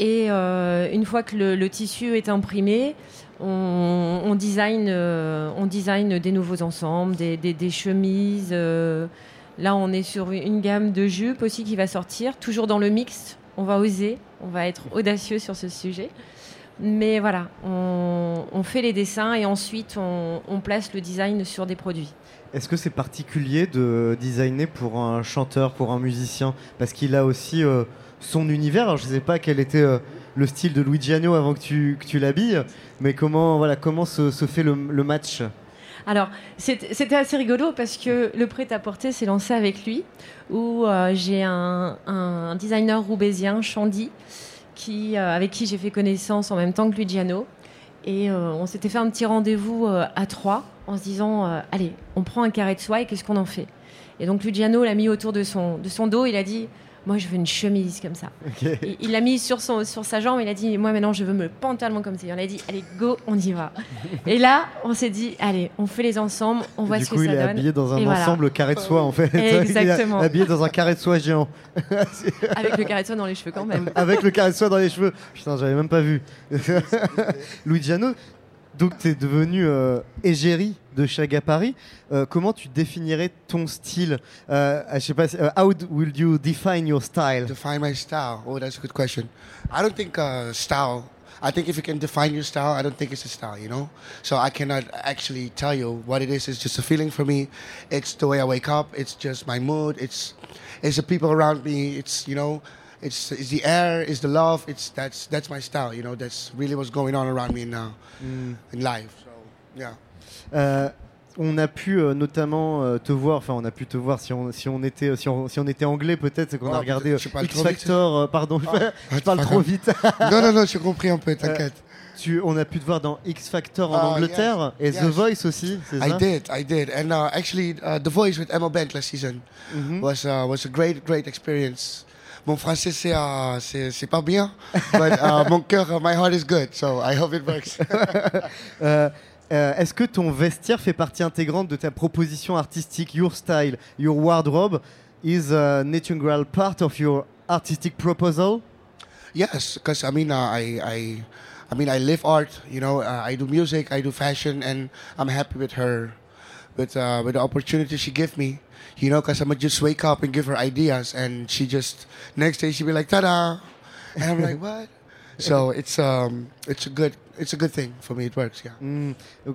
Et une fois que le, le tissu est imprimé, on, design, euh, on design des nouveaux ensembles, des, chemises. euh, là, on est sur une gamme de jupes aussi qui va sortir, toujours dans le mix. On va oser, on va être audacieux sur ce sujet. Mais voilà, on, fait les dessins et ensuite on, place le design sur des produits. Est-ce que c'est particulier de designer pour un chanteur, pour un musicien? Parce qu'il a aussi euh, son univers. Alors, je ne sais pas quel était le style de Luigiano avant que tu, que tu l'habilles, mais comment, voilà, comment se, fait le, match? Alors, c'était assez rigolo parce que le prêt-à-porter s'est lancé avec lui, où euh, j'ai un, un designer roubaisien, Chandy, qui, euh, avec qui j'ai fait connaissance en même temps que Luciano. Et euh, on s'était fait un petit rendez-vous à trois en se disant Allez, on prend un carré de soie et qu'est-ce qu'on en fait? Et donc Luciano l'a mis autour de son, de son dos, il a dit Moi je veux une chemise comme ça. Et il l'a mis sur, son, sur sa jambe, il a dit Moi maintenant je veux me pantalon comme ça. Et on a dit Allez, go, on y va. et là, on s'est dit Allez, on fait les ensembles, on voit du ce coup, que il ça est donne. habillé dans un Et voilà. ensemble carré de soie, en fait. Exactement. Il est habillé dans un carré de soie géant. Avec le carré de soie dans les cheveux quand même. Avec le carré de soie dans les cheveux. Putain, j'avais même pas vu. Luigiano, donc tu es devenu euh, égérie de Chaga Paris. Euh, comment tu définirais ton style? Euh, euh, how will you define your style? Define my style. Oh, that's a good question. I don't think uh, style. I think if you can define your style, I don't think it's a style, you know? So I cannot actually tell you what it is. It's just a feeling for me. It's the way I wake up. It's just my mood. It's it's the people around me. It's you know, it's it's the air. It's the love. It's that's that's my style. You know, that's really what's going on around me now Mm. in life. So yeah. Euh, on a pu euh, notamment euh, te voir, enfin on a pu te voir si on, si on était si on, si on était anglais peut-être, c'est qu'on Oh, a regardé euh, X. Factor, pardon, Ah, je parle trop vite. Non, non, non, j'ai compris un peu, t'inquiète. Euh, tu, on a pu te voir dans X Factor en Ah, Angleterre et yes, The yes. Voice aussi, c'est I ça? did, I did, and uh, actually, uh, The Voice with Emma Bent last season Mhm. was uh, was a great, great experience. Mon français c'est uh, c'est pas bien, but uh, mon cœur, uh, my heart is good, so I hope it works. Euh, euh, Est-ce que ton vestiaire fait partie intégrante de ta proposition artistique, your style, your wardrobe is an integral part of your artistic proposal? yes, because I mean, uh, I, I, I mean, I live art. You know, uh, I do music, I do fashion, and I'm happy with her, with uh, with the opportunity she gave me. You know, because I'ma just wake up and give her ideas, and she just next day she be like, "Ta-da!" and I'm like, "What?" So it's um, it's a good, it's a good thing for me. It works, yeah. Euh,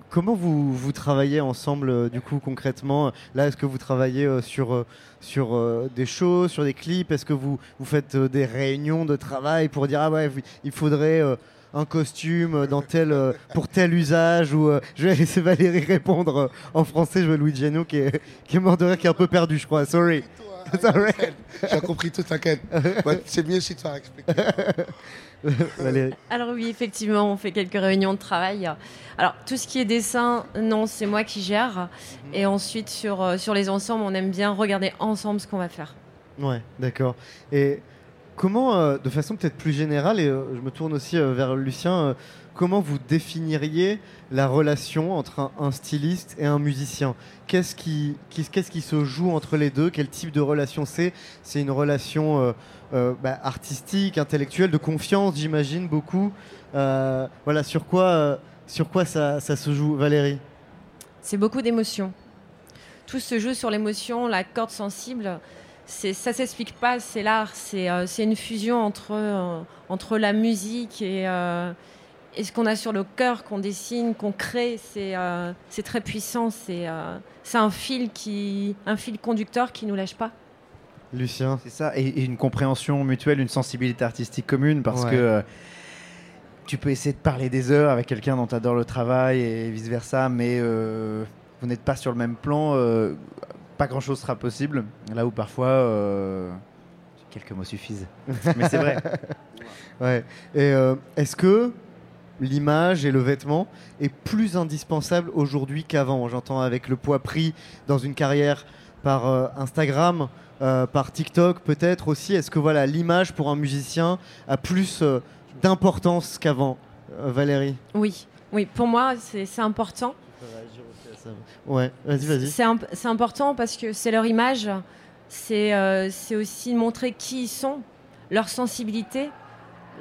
Comment vous, vous travaillez ensemble euh, du coup concrètement? Là, est-ce que vous travaillez euh, sur, euh, sur euh, des choses, sur des clips? Est-ce que vous, vous faites euh, des réunions de travail pour dire ah ouais, il faudrait euh, un costume euh, dans tel, euh, pour tel usage ou euh, je vais laisser Valérie répondre en français. Je vois Louis Giano qui est, qui est mort de rire, qui est un peu perdu, je crois. Sorry. Sorry. J'ai compris tout, t'inquiète. C'est mieux si tu as expliqué. Valérie. Alors oui, effectivement, on fait quelques réunions de travail. Alors tout ce qui est dessin, non, c'est moi qui gère. Et ensuite sur, sur les ensembles, on aime bien regarder ensemble ce qu'on va faire. Ouais, d'accord. Et comment, euh, de façon peut-être plus générale, et euh, je me tourne aussi euh, vers Lucien, comment vous définiriez la relation entre un, styliste et un musicien? Qu'est-ce qui, se joue entre les deux? Quel type de relation c'est? C'est une relation bah, artistique, intellectuelle, de confiance, j'imagine, beaucoup. Voilà, sur quoi, sur quoi ça, ça se joue, Valérie? C'est beaucoup d'émotions. Tout se joue sur l'émotion, la corde sensible. C'est, ça s'explique pas, c'est l'art, c'est, euh, c'est une fusion entre, euh, entre la musique et, euh, et ce qu'on a sur le cœur, qu'on dessine, qu'on crée. C'est, euh, c'est très puissant, c'est, euh, c'est un, fil qui, un fil conducteur qui nous lâche pas. Lucien C'est ça, et, et une compréhension mutuelle, une sensibilité artistique commune, parce Ouais. que euh, tu peux essayer de parler des heures avec quelqu'un dont tu adores le travail et vice-versa, mais euh, vous n'êtes pas sur le même plan, euh, pas grand-chose sera possible, là où parfois euh, quelques mots suffisent. mais c'est vrai. Ouais. Et euh, est-ce que l'image et le vêtement est plus indispensable aujourd'hui qu'avant? J'entends avec le poids pris dans une carrière par euh, Instagram, euh, par TikTok peut-être aussi. Est-ce que voilà l'image pour un musicien a plus euh, d'importance qu'avant Euh, Valérie? Oui, oui, pour moi, c'est, c'est Ouais, vas-y, vas-y. C'est imp- c'est important parce que c'est leur image, c'est euh, c'est aussi montrer qui ils sont, leur sensibilité,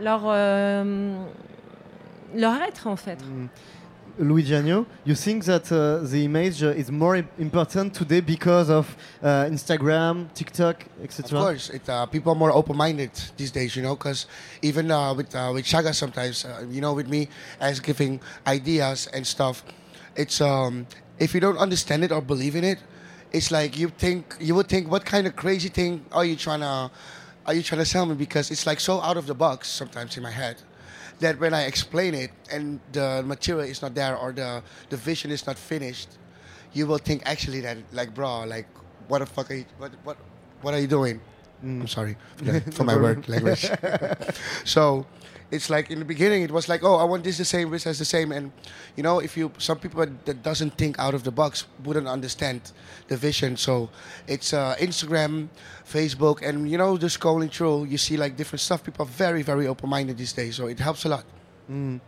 leur, euh, leur être en fait. Louis Gianno, you think that uh, the image uh, is more im- important today because of uh, Instagram, TikTok, etc. Of course, it, uh, people are more open-minded these days, you know, because even uh, with uh, with Shaga sometimes, uh, you know, with me as giving ideas and stuff, it's um, if you don't understand it or believe in it, it's like you think you would think, what kind of crazy thing are you trying to are you trying to sell me? Because it's like so out of the box sometimes in my head that when I explain it and the material is not there or the the vision is not finished, you will think actually that like bro, like what the fuck are you what what what are you doing? Mm. I'm sorry for my word language. so it's like in the beginning it was like oh I want this the same this as the same. And you know if you some people that doesn't think out of the box wouldn't understand the vision. So it's uh, Instagram Facebook and you know just scrolling through you see like different stuff. People are very very open-minded these days so it helps a lot. Hmm.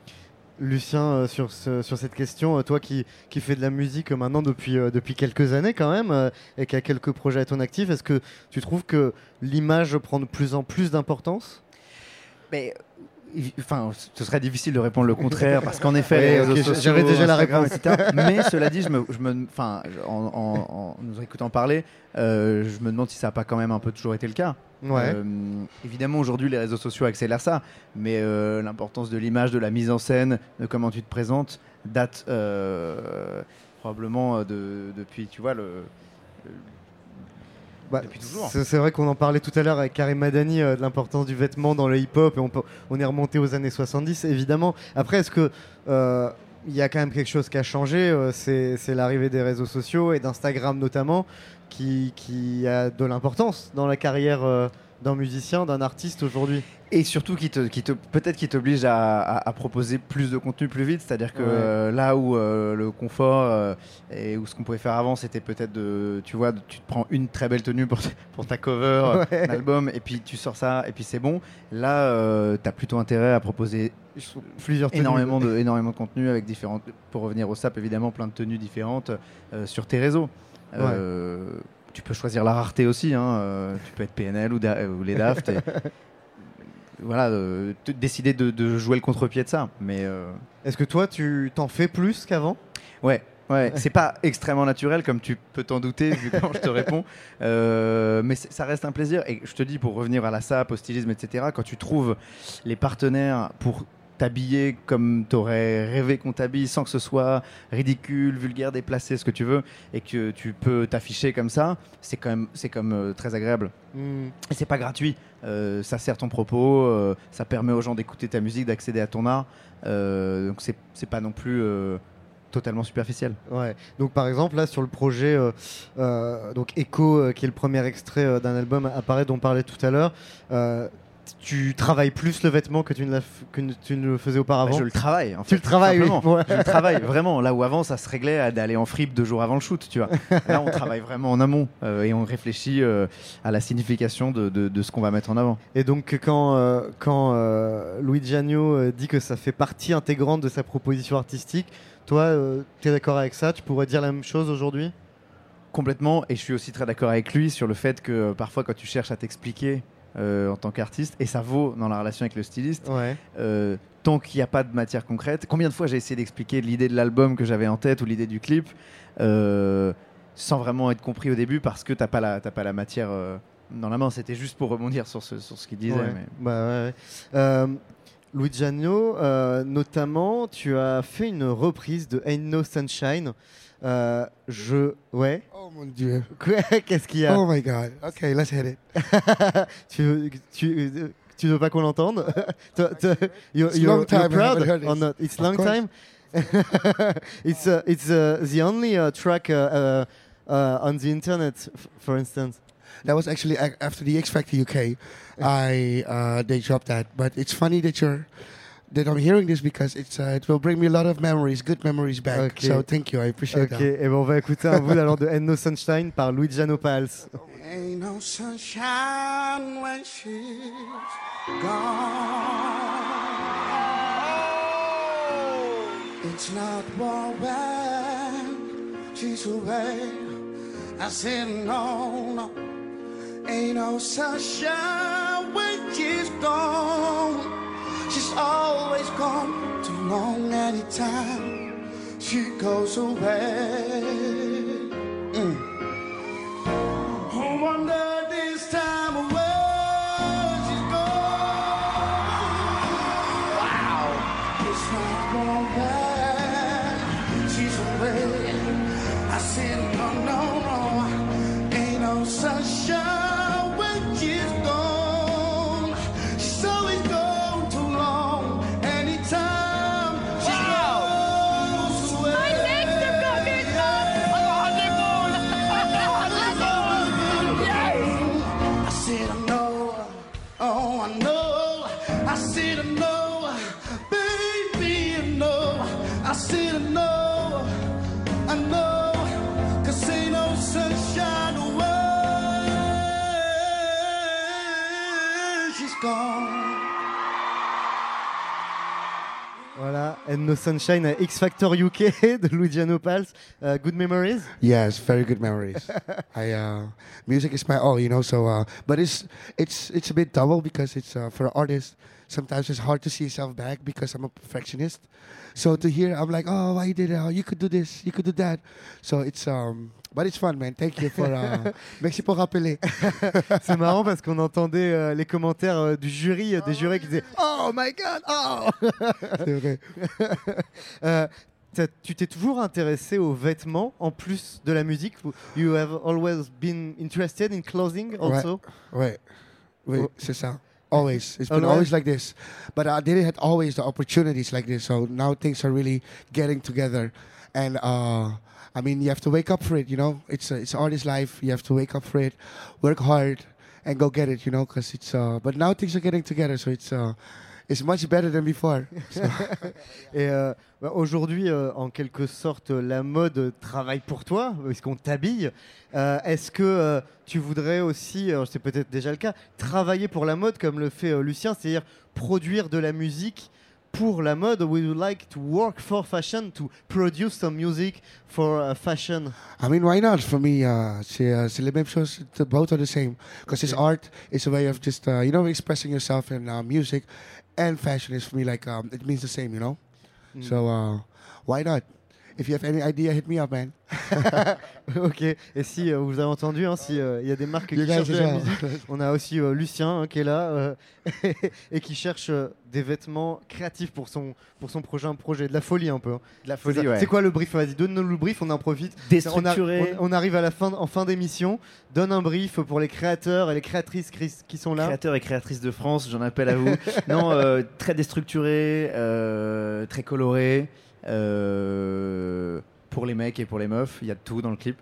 Lucien, euh, sur, ce- sur cette question, euh, toi qui, qui fais de la musique euh, maintenant depuis, euh, depuis quelques années quand même, euh, et qui a quelques projets à ton actif, est-ce que tu trouves que l'image prend de plus en plus d'importance? Mais Enfin, ce serait difficile de répondre le contraire parce qu'en effet, Ouais, les réseaux ok, sociaux, j'avais déjà la réponse. etc. Mais cela dit, je me, je me- enfin, en, en- en nous écoutant parler, euh, je me demande si ça n'a pas quand même un peu toujours été le cas. Ouais. Euh, évidemment, aujourd'hui, les réseaux sociaux accélèrent ça, mais euh, l'importance de l'image, de la mise en scène, de comment tu te présentes, date probablement de, depuis, tu vois, le. le- Bah, depuis toujours. C'est vrai qu'on en parlait tout à l'heure avec Karim Madani euh, de l'importance du vêtement dans le hip-hop et on, peut- on est remonté aux années 70 évidemment. Après, est-ce que euh, il y a quand même quelque chose qui a changé euh, C'est c'est l'arrivée des réseaux sociaux et d'Instagram notamment qui, qui a de l'importance dans la carrière euh, d'un musicien, d'un artiste aujourd'hui. Et surtout, qui te, qui te, peut-être qui t'oblige à, à- à proposer plus de contenu plus vite. C'est-à-dire que Ouais. euh, là où euh, le confort euh, et où ce qu'on pouvait faire avant, c'était peut-être de, tu vois, de- tu te prends une très belle tenue pour, pour ta cover Ouais. d'album et puis tu sors ça et puis c'est bon. Là, tu as plutôt intérêt à proposer Plusieurs tenues. énormément de, énormément de contenu avec différentes, pour revenir au SAP évidemment, plein de tenues différentes sur tes réseaux. Tu peux choisir la rareté aussi, hein, euh, tu peux être PNL ou, Da- ou les Daft. et- voilà, euh, décider de, de jouer le contre-pied de ça. Mais euh, Est-ce que toi, tu t'en fais plus qu'avant? Ouais, ouais, c'est pas extrêmement naturel comme tu peux t'en douter vu quand je te réponds. Euh, mais ça reste un plaisir. Et je te dis, pour revenir à la SAP, au stylisme, etc., quand tu trouves les partenaires pour t'habiller comme t'aurais rêvé qu'on t'habille sans que ce soit ridicule, vulgaire, déplacé, ce que tu veux, et que tu peux t'afficher comme ça, c'est quand même, c'est comme euh, très agréable. Hmm. Et c'est pas gratuit. Euh, ça sert ton propos, euh, ça permet aux gens d'écouter ta musique, d'accéder à ton art. Donc c'est c'est pas non plus totalement superficiel. Ouais. Donc par exemple là sur le projet euh, euh, donc Echo euh, qui est le premier extrait d'un album apparaît dont on parlait tout à l'heure. Tu travailles plus le vêtement que tu ne, que tu le faisais auparavant. Bah, je le travaille. En Tu le travailles, oui. Je le travaille vraiment. Là où avant ça se réglait à d'aller en fripe deux jours avant le shoot, tu vois. Là on travaille vraiment en amont euh, et on réfléchit euh, à la signification de, de- de ce qu'on va mettre en avant. Et donc quand, euh, quand euh, Louis Gianno euh, dit que ça fait partie intégrante de sa proposition artistique, toi, tu es d'accord avec ça? Tu pourrais dire la même chose aujourd'hui? Complètement, et je suis aussi très d'accord avec lui sur le fait que parfois quand tu cherches à t'expliquer en tant qu'artiste, et ça vaut dans la relation avec le styliste, Ouais. euh, tant qu'il n'y a pas de matière concrète, combien de fois j'ai essayé d'expliquer l'idée de l'album que j'avais en tête ou l'idée du clip euh, sans vraiment être compris au début parce que t'as pas la pas la matière euh, dans la main. C'était juste pour rebondir sur ce, sur ce qu'il disait. Ouais. mais- Bah ouais, ouais. Euh, Louis Gianno, euh, notamment, tu as fait une reprise de Ain't No Sunshine. Euh, je. Ouais. Oh mon dieu. Qu'est-ce qu'il y a Oh my god. Okay, let's hit it. tu, veux- tu, tu veux pas qu'on l'entende you're, It's you're- long time you're proud or this. not? It's long time. it's uh, it's uh, the only uh, track uh, uh, uh, on the internet, f- for instance. That was actually after the X Factor UK. I uh, they dropped that, but it's funny that you're that I'm hearing this because it's uh, it will bring me a lot of memories, good memories back. Ok. So thank you, I appreciate Ok, that. et ben on va écouter un bout alors de Ain't No Sunshine par Luigiano Pals. Ain't no sunshine when she's gone. It's not warm when she's away. I said no, no. Ain't no sunshine when she's gone. She's always gone too long anytime she goes away. Mm. I wonder and No Sunshine X Factor UK de Luciano Pals. Uh, good memories? Yes, very good memories. I uh, music is my all, you know. So, uh, but it's it's it's a bit double because it's uh, for artists. Sometimes it's hard to see yourself back because I'm a perfectionist. So to hear, I'm like, oh, why you did that? Oh, you could do this, you could do that. So it's um, but it's fun, man. Thank you for uh, merci pour rappeler. C'est marrant parce qu'on entendait euh, les commentaires euh, du jury, euh, des jurés qui disaient Oh my god, oh C'est vrai. Tu t'es toujours intéressé aux vêtements en plus de la musique? You have always been interested in clothing also? Ouais, ouais, Oh. c'est ça. Always, it's been Always? always like this. But I didn't have always the opportunities like this. So now things are really getting together, and uh, I mean you have to wake up for it. You know, it's a, it's artist life. You have to wake up for it, work hard, and go get it. You know, because it's. Uh, but now things are getting together, so it's. Uh, it's much better than before. So- Et euh, bah, aujourd'hui, euh, en quelque sorte, la mode travaille pour toi, puisqu'on t'habille? Euh, Est-ce que euh, tu voudrais aussi, alors c'est peut-être déjà le cas, travailler pour la mode comme le fait euh, Lucien, c'est-à-dire produire de la musique pour la mode we Would like to work for fashion, to produce some music for uh, fashion I mean, why not? For me, uh, c'est uh, les mêmes choses. The both are the same. Because it's art. It's a way of just uh, you know expressing yourself in uh, music, and fashion is for me like um, it means the same. You know. Mm. So uh, why not? If you have any idea, hit me up, man. ok, et si euh, vous avez entendu, hein, s'il y a des marques qui You cherchent de la musique, on a aussi euh, Lucien hein, qui est là euh, et qui cherche euh, des vêtements créatifs pour son, pour son prochain projet. De la folie un peu. hein. De la C'est folie, ouais. C'est quoi le brief? Vas-y, donne-nous le brief, on en profite. Déstructuré. On, a- on- on arrive à la fin, en fin d'émission. Donne un brief pour les créateurs et les créatrices qui, sont là. Créateurs et créatrices de France, j'en appelle à vous. non, euh, très déstructuré, euh, très coloré. euh, pour les mecs et pour les meufs, il y a de tout dans le clip.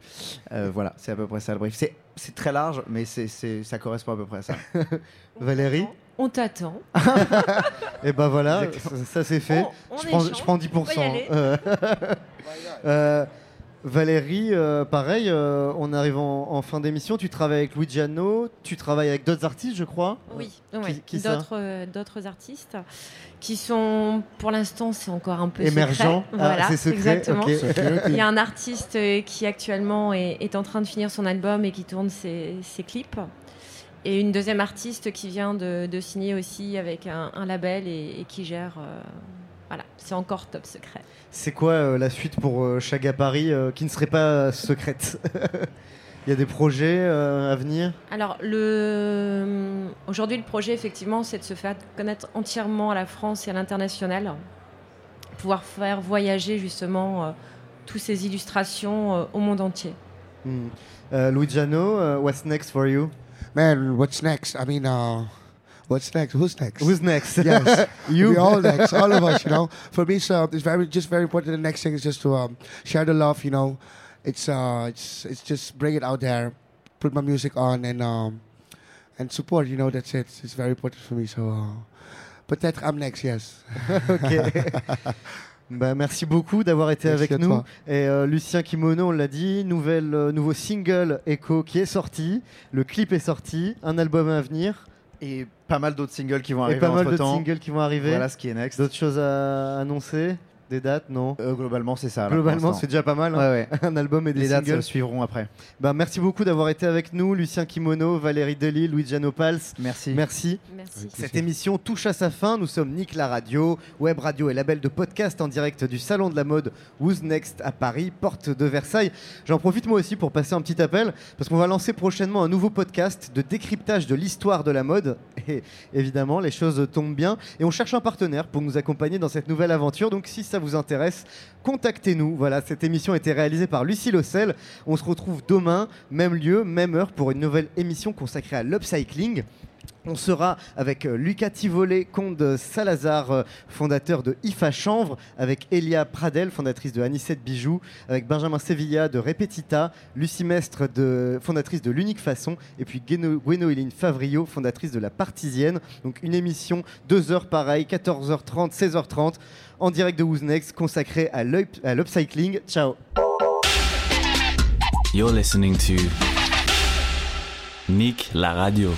Euh, voilà, c'est à peu près ça le brief. C'est- C'est très large, mais c'est c'est- ça correspond à peu près à ça. Valérie On t'attend. Et ben voilà, Exactement. ça, ça, c'est fait. On- on je, prends, je prends 10%. On va y aller. Euh, euh, Valérie, euh, pareil, euh, on arrive en, en fin d'émission. Tu travailles avec Luigiano, tu travailles avec d'autres artistes, je crois. Oui, Qui- ouais. qui ça d'autres euh, d'autres artistes qui sont, pour l'instant, c'est encore un peu Émergents. secret. Ah, voilà, c'est secret, exactement. Il y a un artiste qui actuellement est, est en train de finir son album et qui tourne ses, ses clips. Et une deuxième artiste qui vient de, de signer aussi avec un, un label et, et qui gère. Voilà, c'est encore top secret. C'est quoi euh, la suite pour euh, Chaga Paris euh, qui ne serait pas secrète Il y a des projets euh, à venir Alors, le... aujourd'hui, le projet, effectivement, c'est de se faire connaître entièrement à la France et à l'international. Pouvoir faire voyager, justement, euh, toutes ces illustrations euh, au monde entier. Hmm. Euh, Luigiano, what's next for you? Man, what's next? I mean, uh, what's next? Who's next? Who's next? yes, You. We all next, all of us. You know, for me, so it's very, just very important. The next thing is just to um, share the love. You know, it's uh, it's it's just bring it out there, put my music on, and um, and support. You know, that's it. It's very important for me. So, uh, peut-être I'm next. Yes. Ok. Bah, merci beaucoup d'avoir été Merci avec nous. toi. Et euh, Lucien Kimono, on l'a dit, nouvelle, euh, nouveau single Echo qui est sorti, le clip est sorti, un album à venir. Et pas mal d'autres singles qui vont Et arriver pas mal d'autres singles qui vont arriver. Voilà ce qui est next. D'autres choses à annoncer Des dates Non Euh, globalement, c'est ça. là, Globalement, c'est déjà pas mal. hein. Ouais, ouais. un album et des Les dates singles. euh, suivront après. Bah, merci beaucoup d'avoir été avec nous, Lucien Kimono, Valérie Dely, Luigiano Pals. Merci. Merci. Merci. Cette émission touche à sa fin. Nous sommes Nick la radio, web radio et label de podcast en direct du salon de la mode Who's Next à Paris, porte de Versailles. J'en profite moi aussi pour passer un petit appel parce qu'on va lancer prochainement un nouveau podcast de décryptage de l'histoire de la mode. Et évidemment, les choses tombent bien et on cherche un partenaire pour nous accompagner dans cette nouvelle aventure. Donc si ça vous intéresse, contactez-nous. Voilà, cette émission a été réalisée par Lucie Lossel. On se retrouve demain, même lieu, même heure pour une nouvelle émission consacrée à l'upcycling. On sera avec euh, Lucas Tivolet, comte Salazar, euh, fondateur de IFA Chanvre, avec Elia Pradel, fondatrice de Anicette Bijoux, avec Benjamin Sevilla de Repetita, Lucie Mestre, de, fondatrice de l'Unique Façon, et puis Gwénoéline Favrio, fondatrice de La Partisienne. Donc une émission, deux heures pareil, 14h30, 16h30, en direct de Who's Next, l'up- à l'upcycling. Ciao You're listening to Nick la radio.